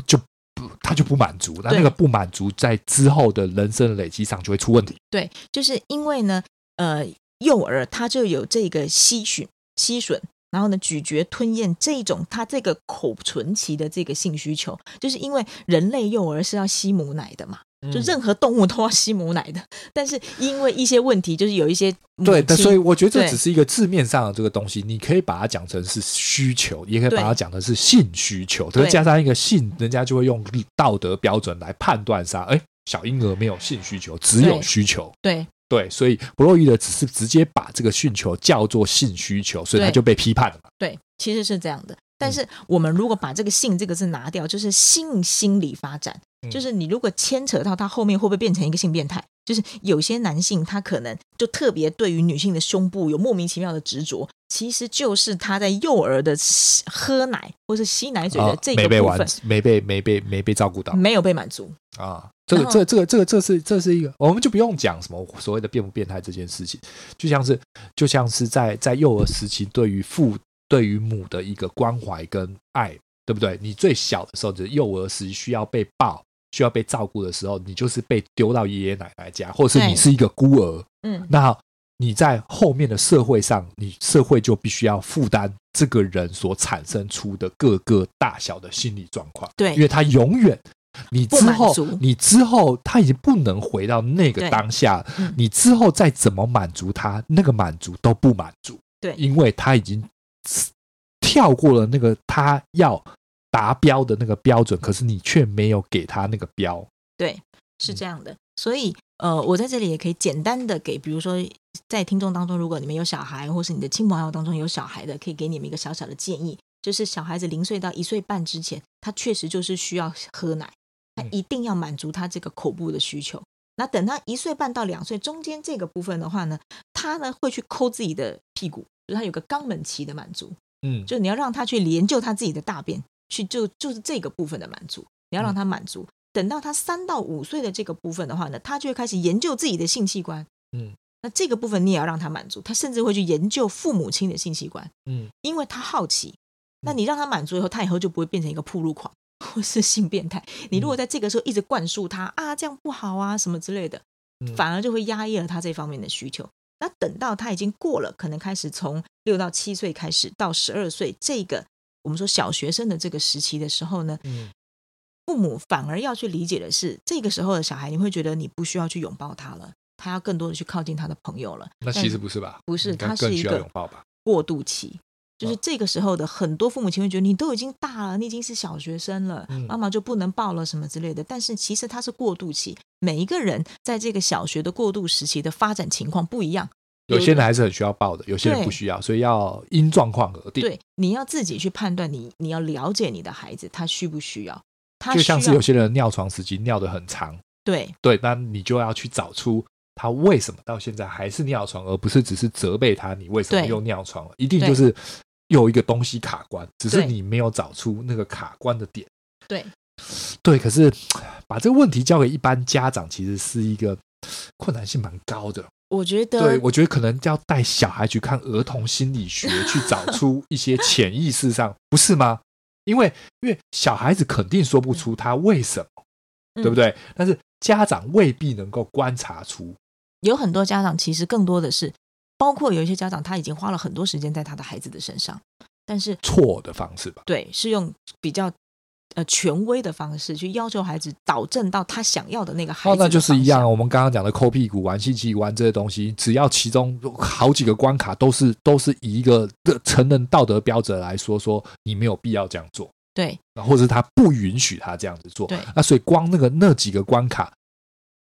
就不他就不满足，那那个不满足在之后的人生累积上就会出问题。对，就是因为呢。呃，幼儿他就有这个吸吮、吸吮，然后呢，咀嚼、吞咽这种它这个口唇期的这个性需求，就是因为人类幼儿是要吸母奶的嘛。就任何动物都要吸母奶的，嗯、<laughs> 但是因为一些问题，就是有一些对，但所以我觉得这只是一个字面上的这个东西，你可以把它讲成是需求，也可以把它讲成是性需求，可是加上一个性，人家就会用道德标准来判断上，哎，小婴儿没有性需求，只有需求，对对，所以弗洛伊德只是直接把这个需求叫做性需求，所以他就被批判了嘛。对，其实是这样的。但是我们如果把这个“性”这个字拿掉，就是性心理发展。就是你如果牵扯到他后面会不会变成一个性变态？就是有些男性他可能就特别对于女性的胸部有莫名其妙的执着，其实就是他在幼儿的喝奶或是吸奶嘴的这个部分、哦、没被完没被没被没被照顾到，没有被满足啊。这个这这个这个这是这是一个，我们就不用讲什么所谓的变不变态这件事情，就像是就像是在在幼儿时期对于父对于母的一个关怀跟爱，对不对？你最小的时候，就是幼儿时需要被抱。需要被照顾的时候，你就是被丢到爷爷奶奶家，或者是你是一个孤儿。嗯，那你在后面的社会上，你社会就必须要负担这个人所产生出的各个大小的心理状况。对，因为他永远，你之后，你之后他已经不能回到那个当下。嗯，你之后再怎么满足他，那个满足都不满足。对，因为他已经跳过了那个他要。达标的那个标准，可是你却没有给他那个标。对，是这样的。所以，呃，我在这里也可以简单的给，比如说，在听众当中，如果你们有小孩，或是你的亲朋好友当中有小孩的，可以给你们一个小小的建议，就是小孩子零岁到一岁半之前，他确实就是需要喝奶，他一定要满足他这个口部的需求。那等他一岁半到两岁中间这个部分的话呢，他呢会去抠自己的屁股，就是他有个肛门期的满足。嗯，就你要让他去研究他自己的大便。去就就是这个部分的满足，你要让他满足。等到他三到五岁的这个部分的话呢，他就会开始研究自己的性器官。嗯，那这个部分你也要让他满足，他甚至会去研究父母亲的性器官。嗯，因为他好奇。那你让他满足以后，他以后就不会变成一个铺路狂或是性变态。你如果在这个时候一直灌输他啊，这样不好啊什么之类的，反而就会压抑了他这方面的需求。那等到他已经过了，可能开始从六到七岁开始到十二岁这个。我们说小学生的这个时期的时候呢，嗯，父母反而要去理解的是，这个时候的小孩，你会觉得你不需要去拥抱他了，他要更多的去靠近他的朋友了。那其实不是吧？不是，他是一个过渡期，就是这个时候的很多父母亲会觉得你都已经大了，你已经是小学生了，妈妈就不能抱了什么之类的。但是其实它是过渡期，每一个人在这个小学的过渡时期的发展情况不一样。有些人还是很需要抱的，有些人不需要，所以要因状况而定。对，你要自己去判断，你你要了解你的孩子他需不需要。他就像是有些人尿床时期尿得很长，对对，那你就要去找出他为什么到现在还是尿床，而不是只是责备他你为什么又尿床了。一定就是有一个东西卡关，只是你没有找出那个卡关的点。对对，可是把这个问题交给一般家长，其实是一个困难性蛮高的。我觉得，对，我觉得可能要带小孩去看儿童心理学，去找 <laughs> 出一些潜意识上，不是吗？因为，因为小孩子肯定说不出他为什么，嗯、对不对？但是家长未必能够观察出。有很多家长其实更多的是，包括有一些家长他已经花了很多时间在他的孩子的身上，但是错的方式吧？对，是用比较。呃，权威的方式去要求孩子导正到他想要的那个孩子。哦，那就是一样。我们刚刚讲的抠屁股、玩性器官这些东西，只要其中好几个关卡都是都是以一个的成人道德标准来说，说你没有必要这样做。对，或者是他不允许他这样子做。对，那所以光那个那几个关卡，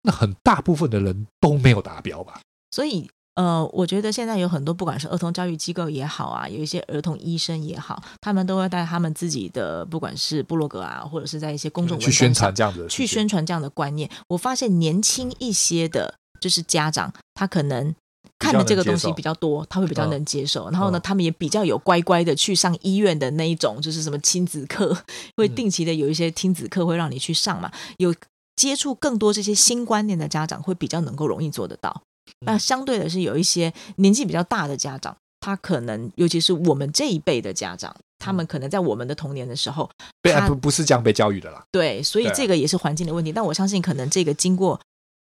那很大部分的人都没有达标吧？所以。呃，我觉得现在有很多，不管是儿童教育机构也好啊，有一些儿童医生也好，他们都会带他们自己的，不管是部落格啊，或者是在一些公众去宣传这样的，去宣传这样的观念。我发现年轻一些的，就是家长，他可能看的这个东西比较多，他会比较能接受。然后呢，他们也比较有乖乖的去上医院的那一种，就是什么亲子课，会定期的有一些亲子课会让你去上嘛。有接触更多这些新观念的家长，会比较能够容易做得到。那相对的是有一些年纪比较大的家长，他可能尤其是我们这一辈的家长，他们可能在我们的童年的时候，对，不不是这样被教育的啦。对，所以这个也是环境的问题。但我相信，可能这个经过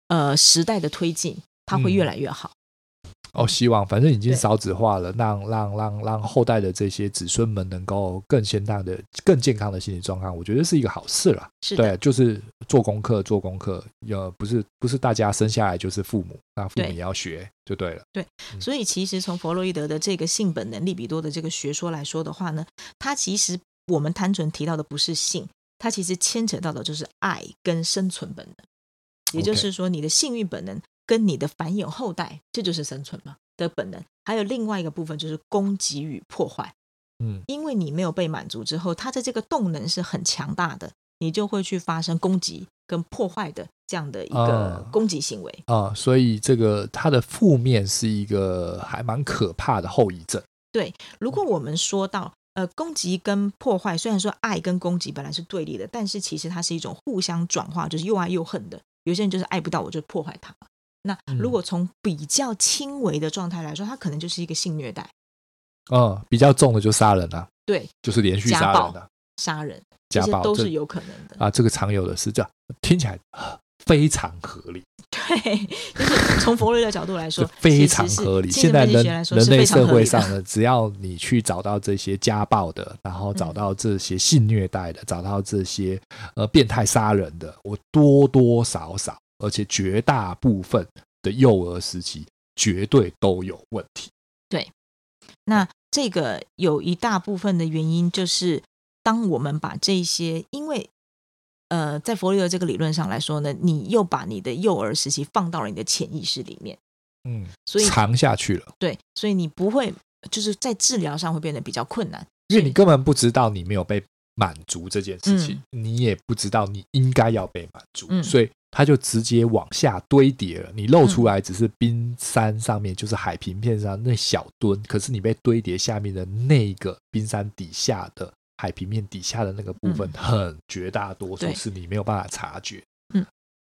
呃时代的推进，它会越来越好。哦，希望反正已经少子化了，让让让让后代的这些子孙们能够更健康的、更健康的心理状况，我觉得是一个好事了。是对，就是做功课，做功课，呃，不是不是大家生下来就是父母，那父母也要学就对了。对，嗯、所以其实从弗洛伊德的这个性本能利比多的这个学说来说的话呢，它其实我们单纯提到的不是性，它其实牵扯到的就是爱跟生存本能，也就是说你的性欲本能。跟你的繁衍后代，这就是生存嘛的本能。还有另外一个部分就是攻击与破坏，嗯，因为你没有被满足之后，它的这个动能是很强大的，你就会去发生攻击跟破坏的这样的一个攻击行为啊。所以这个它的负面是一个还蛮可怕的后遗症。对，如果我们说到呃攻击跟破坏，虽然说爱跟攻击本来是对立的，但是其实它是一种互相转化，就是又爱又恨的。有些人就是爱不到我就破坏他。那如果从比较轻微的状态来说，它可能就是一个性虐待。嗯，比较重的就杀人了。对，就是连续杀人的杀人，家暴都是有可能的啊。这个常有的是这样，听起来非常合理。对，就是从弗洛伊德角度来说，非常合理。<laughs> 现在人人类社会上呢，只要你去找到这些家暴的，然后找到这些性虐待的，找到这些呃变态杀人的，我多多少少。而且绝大部分的幼儿时期绝对都有问题。对，那这个有一大部分的原因就是，当我们把这些，因为呃，在弗洛伊德这个理论上来说呢，你又把你的幼儿时期放到了你的潜意识里面，嗯，所以藏下去了。对，所以你不会就是在治疗上会变得比较困难，因为你根本不知道你没有被满足这件事情，嗯，你也不知道你应该要被满足，嗯，所以。它就直接往下堆叠了，你露出来只是冰山上面，就是海平面上那小墩，可是你被堆叠下面的那个冰山底下的海平面底下的那个部分，很绝大多数是你没有办法察觉。嗯，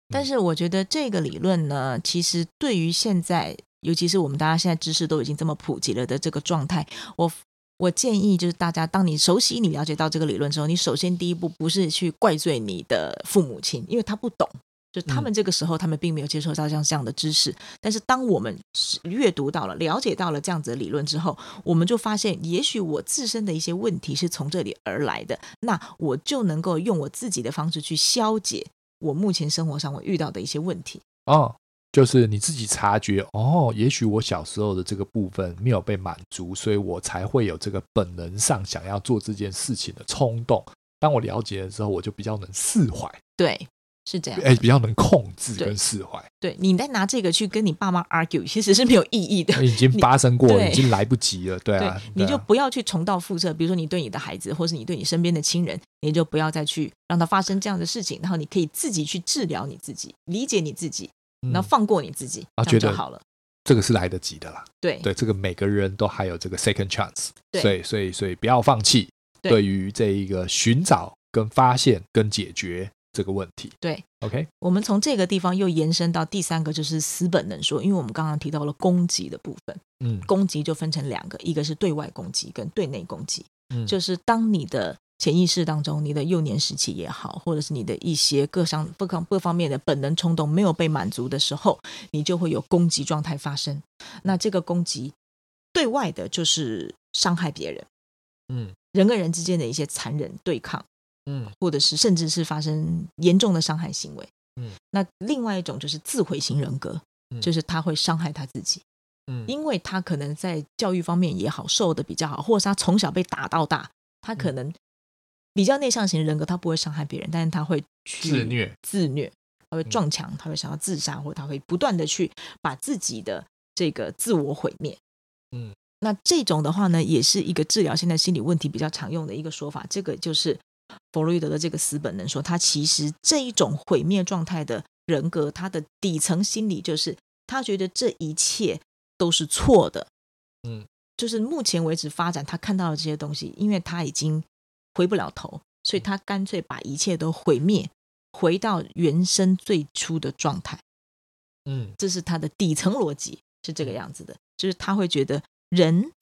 但是我觉得这个理论呢，其实对于现在，尤其是我们大家现在知识都已经这么普及了的这个状态，我我建议就是大家，当你熟悉、你了解到这个理论之后，你首先第一步不是去怪罪你的父母亲，因为他不懂。就他们这个时候，他们并没有接受到像这样的知识。但是，当我们阅读到了、了解到了这样子的理论之后，我们就发现，也许我自身的一些问题是从这里而来的。那我就能够用我自己的方式去消解我目前生活上我遇到的一些问题。哦，就是你自己察觉哦，也许我小时候的这个部分没有被满足，所以我才会有这个本能上想要做这件事情的冲动。当我了解了之后，我就比较能释怀。对。是这样，哎，比较能控制跟释怀。对，你在拿这个去跟你爸妈 argue，其实是没有意义的。已经发生过了，已经来不及了。对啊，对对啊，你就不要去重蹈覆辙。比如说，你对你的孩子，或是你对你身边的亲人，你就不要再去让他发生这样的事情。然后，你可以自己去治疗你自己，理解你自己，然后放过你自己，嗯、这样就好了。这个是来得及的啦。对对，这个每个人都还有这个 second chance。对，所以，所以，所以不要放弃。对于这一个寻找、跟发现、跟解决。这个问题。对，OK，我们从这个地方又延伸到第三个，就是死本能说，因为我们刚刚提到了攻击的部分，嗯，攻击就分成两个，一个是对外攻击跟对内攻击，嗯，就是当你的潜意识当中，你的幼年时期也好，或者是你的一些各项各方各方面的本能冲动没有被满足的时候，你就会有攻击状态发生。那这个攻击对外的就是伤害别人，嗯，人跟人之间的一些残忍对抗。嗯，或者是甚至是发生严重的伤害行为，嗯，那另外一种就是自毁型人格，嗯，就是他会伤害他自己，嗯，因为他可能在教育方面也好，受的比较好，或者是他从小被打到大，他可能比较内向型人格，他不会伤害别人，但是他会去自虐，自虐，他会撞墙，他会想要自杀，或者他会不断的去把自己的这个自我毁灭，嗯，那这种的话呢，也是一个治疗现在心理问题比较常用的一个说法，这个就是。弗洛伊德的这个死本能说，他其实这一种毁灭状态的人格，他的底层心理就是他觉得这一切都是错的，嗯，就是目前为止发展他看到的这些东西，因为他已经回不了头，所以他干脆把一切都毁灭，回到原生最初的状态，嗯，这是他的底层逻辑是这个样子的，就是他会觉得人。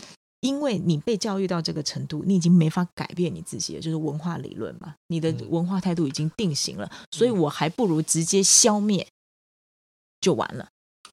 因为你被教育到这个程度，你已经没法改变你自己了，就是文化理论嘛。你的文化态度已经定型了，所以我还不如直接消灭就完了。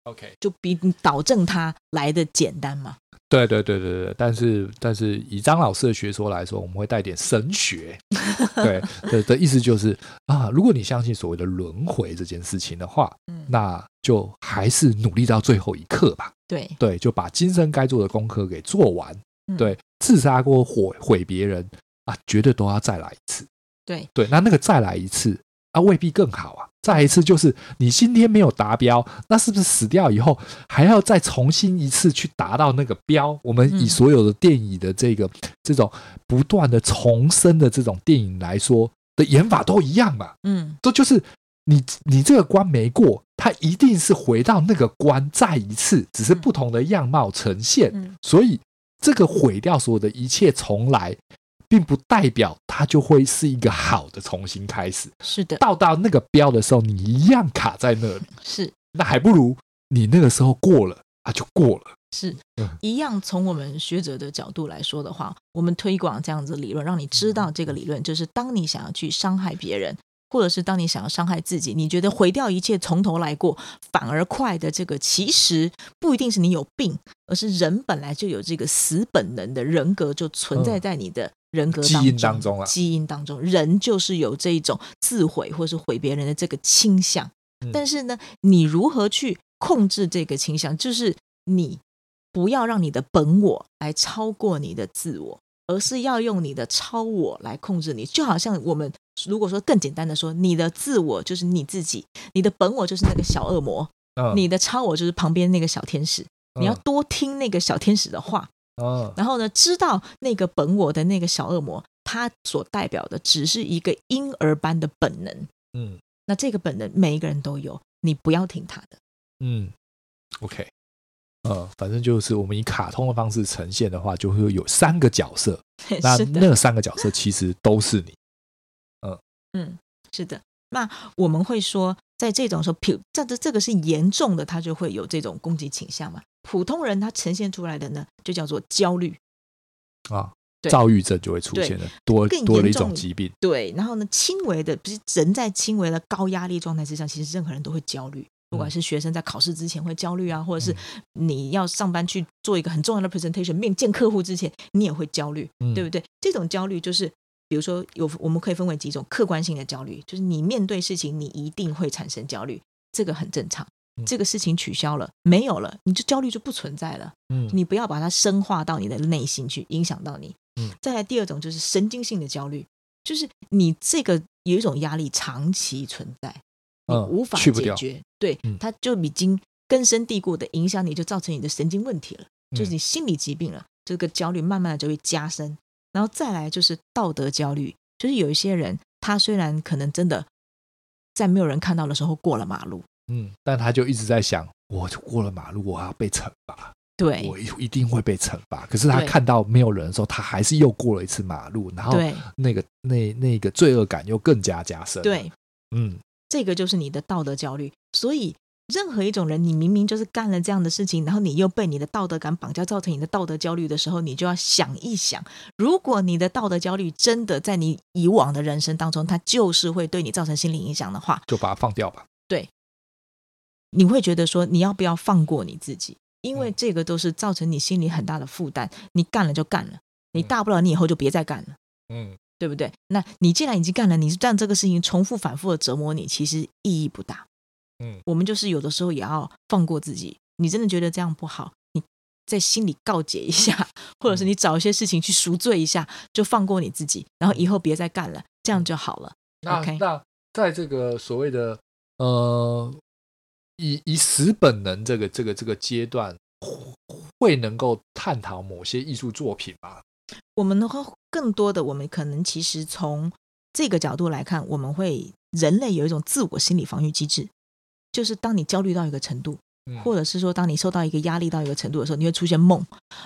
OK，就比你导正它来的简单嘛。对对对对对，但是但是以张老师的学说来说，我们会带点神学，<laughs> 对的的意思就是啊，如果你相信所谓的轮回这件事情的话，嗯，那就还是努力到最后一刻吧。对对，就把今生该做的功课给做完。对，自杀过毁毁别人啊，绝对都要再来一次。对对，那那个再来一次啊，未必更好啊。再一次就是你今天没有达标，那是不是死掉以后还要再重新一次去达到那个标？我们以所有的电影的这个这种不断的重生的这种电影来说的演法都一样嘛？嗯，这就是你你这个关没过，它一定是回到那个关再一次，只是不同的样貌呈现。所以这个毁掉所有的一切重来。并不代表它就会是一个好的重新开始。是的，到到那个标的时候，你一样卡在那里。是，那还不如你那个时候过了啊，就过了。是，一样。从我们学者的角度来说的话，我们推广这样子理论，让你知道这个理论，就是当你想要去伤害别人，或者是当你想要伤害自己，你觉得毁掉一切，从头来过反而快的这个，其实不一定是你有病，而是人本来就有这个死本能的人格，就存在在你的。人格，基因当中啊，基因当中，人就是有这一种自毁或是毁别人的这个倾向。嗯。但是呢，你如何去控制这个倾向？就是你不要让你的本我来超过你的自我，而是要用你的超我来控制你。就好像我们如果说更简单的说，你的自我就是你自己，你的本我就是那个小恶魔，嗯，你的超我就是旁边那个小天使。你要多听那个小天使的话。哦，然后呢，知道那个本我的那个小恶魔，他所代表的只是一个婴儿般的本能。嗯，那这个本能每一个人都有，你不要听他的。嗯，OK，呃，反正就是我们以卡通的方式呈现的话，就会有三个角色。<laughs> 那那三个角色其实都是你。嗯 <laughs> 嗯，是的。那我们会说，在这种时候，譬这这这个是严重的，他就会有这种攻击倾向嘛。普通人他呈现出来的呢，就叫做焦虑啊，躁郁症就会出现了，多多了一种疾病。对，然后呢，轻微的不是人在轻微的高压力状态之下，其实任何人都会焦虑。不管是学生在考试之前会焦虑啊，或者是你要上班去做一个很重要的 presentation，面见客户之前，你也会焦虑，对不对？这种焦虑就是，比如说有我们可以分为几种客观性的焦虑，就是你面对事情，你一定会产生焦虑，这个很正常。这个事情取消了，没有了，你就焦虑就不存在了。嗯，你不要把它深化到你的内心去，影响到你。嗯，再来第二种就是神经性的焦虑，就是你这个有一种压力长期存在，你无法解决，对，它就已经根深蒂固的影响你，就造成你的神经问题了，就是你心理疾病了。这个焦虑慢慢的就会加深，然后再来就是道德焦虑，就是有一些人他虽然可能真的在没有人看到的时候过了马路。嗯，但他就一直在想，我过了马路，我要被惩罚，对，我一定会被惩罚。可是他看到没有人的时候，他还是又过了一次马路，然后那个那那个罪恶感又更加加深。对，嗯，这个就是你的道德焦虑。所以，任何一种人，你明明就是干了这样的事情，然后你又被你的道德感绑架，造成你的道德焦虑的时候，你就要想一想，如果你的道德焦虑真的在你以往的人生当中，它就是会对你造成心理影响的话，就把它放掉吧。对。你会觉得说，你要不要放过你自己？因为这个都是造成你心里很大的负担。你干了就干了，你大不了你以后就别再干了，嗯，对不对？那你既然已经干了，你是让这个事情重复反复的折磨你，其实意义不大。嗯，我们就是有的时候也要放过自己。你真的觉得这样不好，你在心里告解一下，或者是你找一些事情去赎罪一下，就放过你自己，然后以后别再干了，这样就好了。那 OK，那在这个所谓的呃。以以死本能这个这个这个阶段，会能够探讨某些艺术作品吗？我们的话，更多的我们可能其实从这个角度来看，我们会人类有一种自我心理防御机制，就是当你焦虑到一个程度，或者是说当你受到一个压力到一个程度的时候，你会出现梦。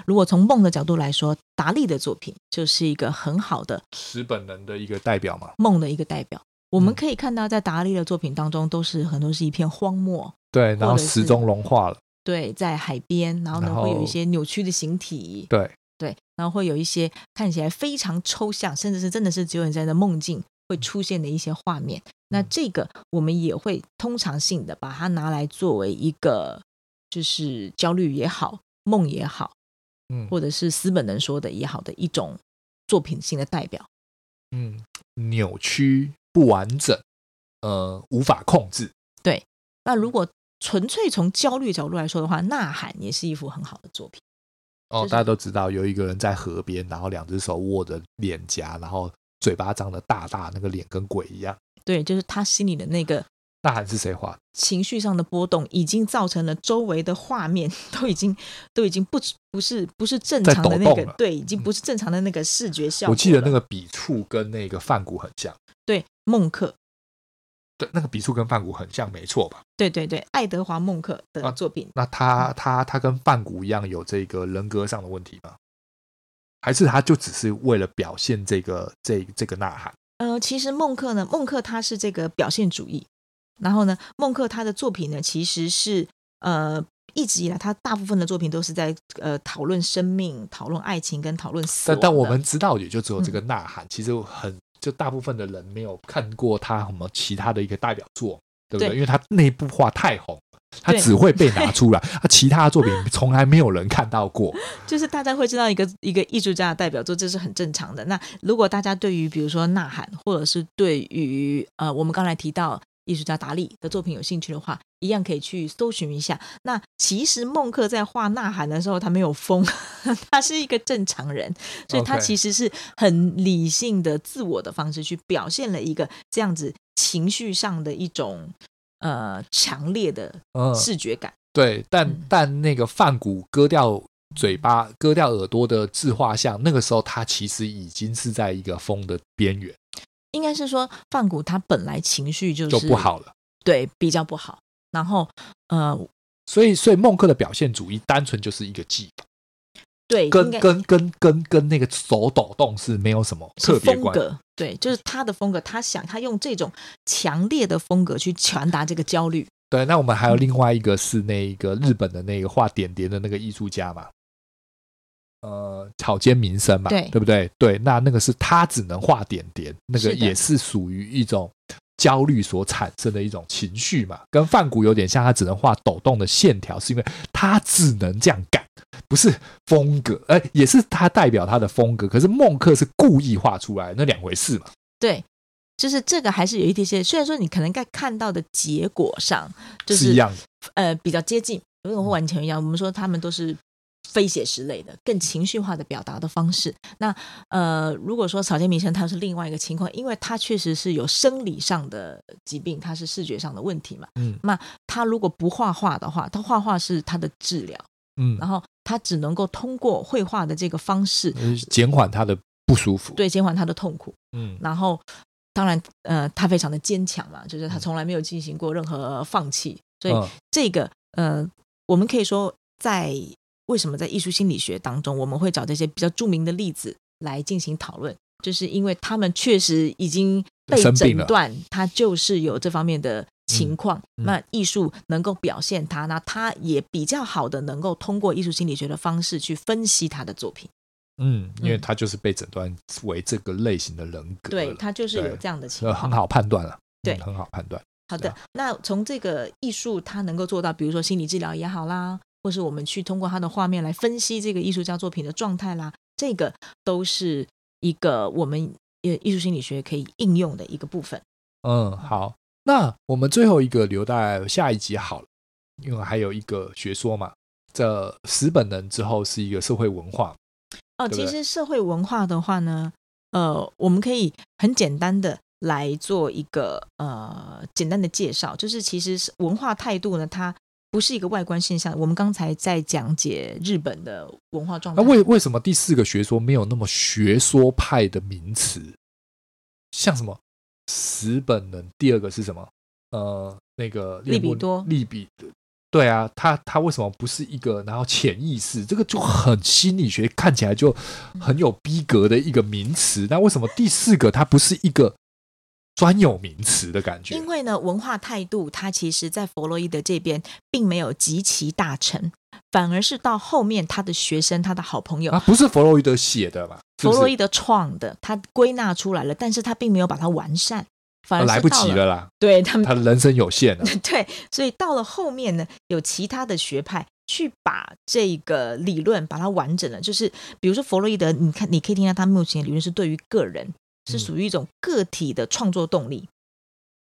如果从梦的角度来说，达利的作品就是一个很好的使本能的一个代表嘛，梦的一个代表。我们可以看到，在达利的作品当中，都是很多是一片荒漠。对，然后始终融化了。对，在海边，然后呢，会有一些扭曲的形体。对对，然后会有一些看起来非常抽象，甚至是真的是只有你在的梦境会出现的一些画面。那这个我们也会通常性的把它拿来作为一个就是焦虑也好，梦也好，嗯，或者是斯本能说的也好的一种作品性的代表。嗯，扭曲不完整，呃，无法控制。对，那如果纯粹从焦虑角度来说的话，《呐喊》也是一幅很好的作品。哦，大家都知道有一个人在河边，然后两只手握着脸颊，然后嘴巴张得大大，那个脸跟鬼一样。对，就是他心里的那个。呐喊是谁画的？情绪上的波动已经造成了周围的画面 <laughs> 都已经都已经不不是不是正常的那个对，已经不是正常的那个视觉效果。我记得那个笔触跟那个梵谷很像。对，孟克。对，那个笔触跟梵谷很像，没错吧？对对对，爱德华孟克的作品。啊、那他他他跟梵谷一样有这个人格上的问题吗？还是他就只是为了表现这个这这个呐喊？呃，其实孟克呢，孟克他是这个表现主义。然后呢，孟克他的作品呢，其实是呃一直以来他大部分的作品都是在呃讨论生命、讨论爱情跟讨论死。但但我们知道，也就只有这个呐喊，嗯、其实很就大部分的人没有看过他什么其他的一个代表作，对不对？对，因为他那部画太红，他只会被拿出来，他其他作品 <laughs> 从来没有人看到过。就是大家会知道一个一个艺术家的代表作，这是很正常的。那如果大家对于比如说呐喊，或者是对于呃我们刚才提到。艺术家达利的作品有兴趣的话，一样可以去搜寻一下。那其实孟克在画《呐喊》的时候，他没有疯，<laughs> 他是一个正常人，所以他其实是很理性的、自我的方式去表现了一个这样子情绪上的一种呃强烈的视觉感。嗯、对，但、嗯、但那个梵谷割掉嘴巴、割掉耳朵的自画像，那个时候他其实已经是在一个疯的边缘。应该是说，范谷他本来情绪就是就不好了，对，比较不好。然后，呃，所以，所以孟克的表现主义单纯就是一个技法，对，跟跟跟跟跟那个手抖动是没有什么特别关格，对，就是他的风格，他想他用这种强烈的风格去传达这个焦虑。对，那我们还有另外一个是那个日本的那个画点点的那个艺术家嘛。呃，草间民生嘛，对，对不对？对，那那个是他只能画点点，那个也是属于一种焦虑所产生的一种情绪嘛，跟范谷有点像，他只能画抖动的线条，是因为他只能这样干，不是风格，哎，也是他代表他的风格。可是孟克是故意画出来，那两回事嘛。对，就是这个还是有一点些，虽然说你可能在看到的结果上就是，是一样的，呃，比较接近，不是完全一样。我们说他们都是。非写实类的、更情绪化的表达的方式。那呃，如果说草间弥生他是另外一个情况，因为他确实是有生理上的疾病，他是视觉上的问题嘛。嗯。那他如果不画画的话，他画画是他的治疗。嗯。然后他只能够通过绘画的这个方式减缓他的不舒服。对，减缓他的痛苦。嗯。然后，当然，呃，他非常的坚强嘛，就是他从来没有进行过任何放弃。所以这个呃，我们可以说在。为什么在艺术心理学当中，我们会找这些比较著名的例子来进行讨论？就是因为他们确实已经被诊断，他就是有这方面的情况。嗯嗯、那艺术能够表现他，那他也比较好的能够通过艺术心理学的方式去分析他的作品。嗯，因为他就是被诊断为这个类型的人格，对，他就是有这样的情况，很好判断了。对、嗯，很好判断。好的，那从这个艺术，他能够做到，比如说心理治疗也好啦。或是我们去通过他的画面来分析这个艺术家作品的状态啦，这个都是一个我们呃艺术心理学可以应用的一个部分。嗯，好，那我们最后一个留在下一集好了，因为还有一个学说嘛，这死本能之后是一个社会文化。哦，对对其实社会文化的话呢，呃，我们可以很简单的来做一个呃简单的介绍，就是其实是文化态度呢，它。不是一个外观现象。我们刚才在讲解日本的文化状态。那为为什么第四个学说没有那么学说派的名词？像什么死本能？第二个是什么？呃，那个利比多。利比对啊，他他为什么不是一个？然后潜意识这个就很心理学，看起来就很有逼格的一个名词。那为什么第四个它不是一个？专有名词的感觉，因为呢，文化态度它其实，在弗洛伊德这边并没有极其大成，反而是到后面他的学生、他的好朋友啊，不是弗洛伊德写的吧？弗洛伊德创的，他归纳出来了，但是他并没有把它完善，反而来不及了啦。对他们，他的人生有限了。<laughs> 对，所以到了后面呢，有其他的学派去把这个理论把它完整了。就是比如说弗洛伊德，你看你可以听到他目前的理论是对于个人是属于一种个体的创作动力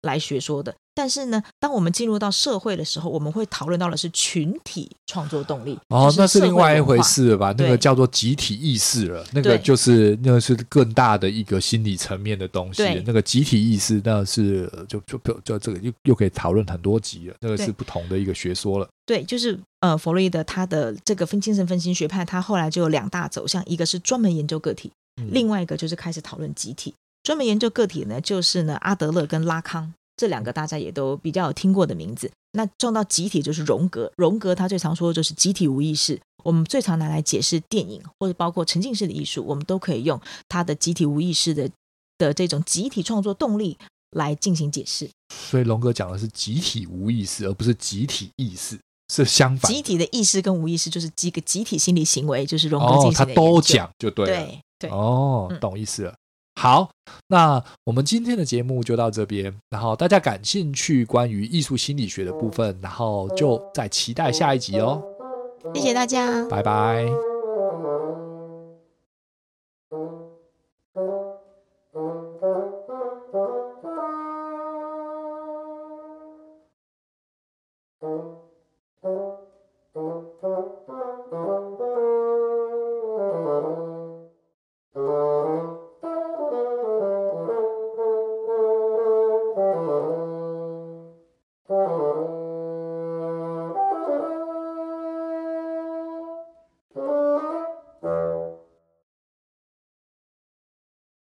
来学说的。但是呢，当我们进入到社会的时候，我们会讨论到的是群体创作动力。哦，那是另外一回事了吧？那个叫做集体意识了，那个就是那个是更大的一个心理层面的东西。对那个集体意识，那是就就就就这个又又可以讨论很多集了。那个是不同的一个学说了。对，就是呃，弗洛伊德他的这个分精神分析学派，他后来就有两大走向，一个是专门研究个体，嗯、另外一个就是开始讨论集体。专门研究个体呢，就是呢阿德勒跟拉康。这两个大家也都比较有听过的名字。那撞到集体就是荣格，荣格他最常说的就是集体无意识。我们最常拿来解释电影或者包括沉浸式的艺术，我们都可以用他的集体无意识的的这种集体创作动力来进行解释。所以荣格讲的是集体无意识，而不是集体意识，是相反。集体的意识跟无意识就是几个集体心理行为，就是荣格进行的。哦，他都讲就对了。对对哦，懂意思了。嗯好，那我们今天的节目就到这边。然后大家感兴趣关于艺术心理学的部分，然后就再期待下一集哦。谢谢大家，拜拜。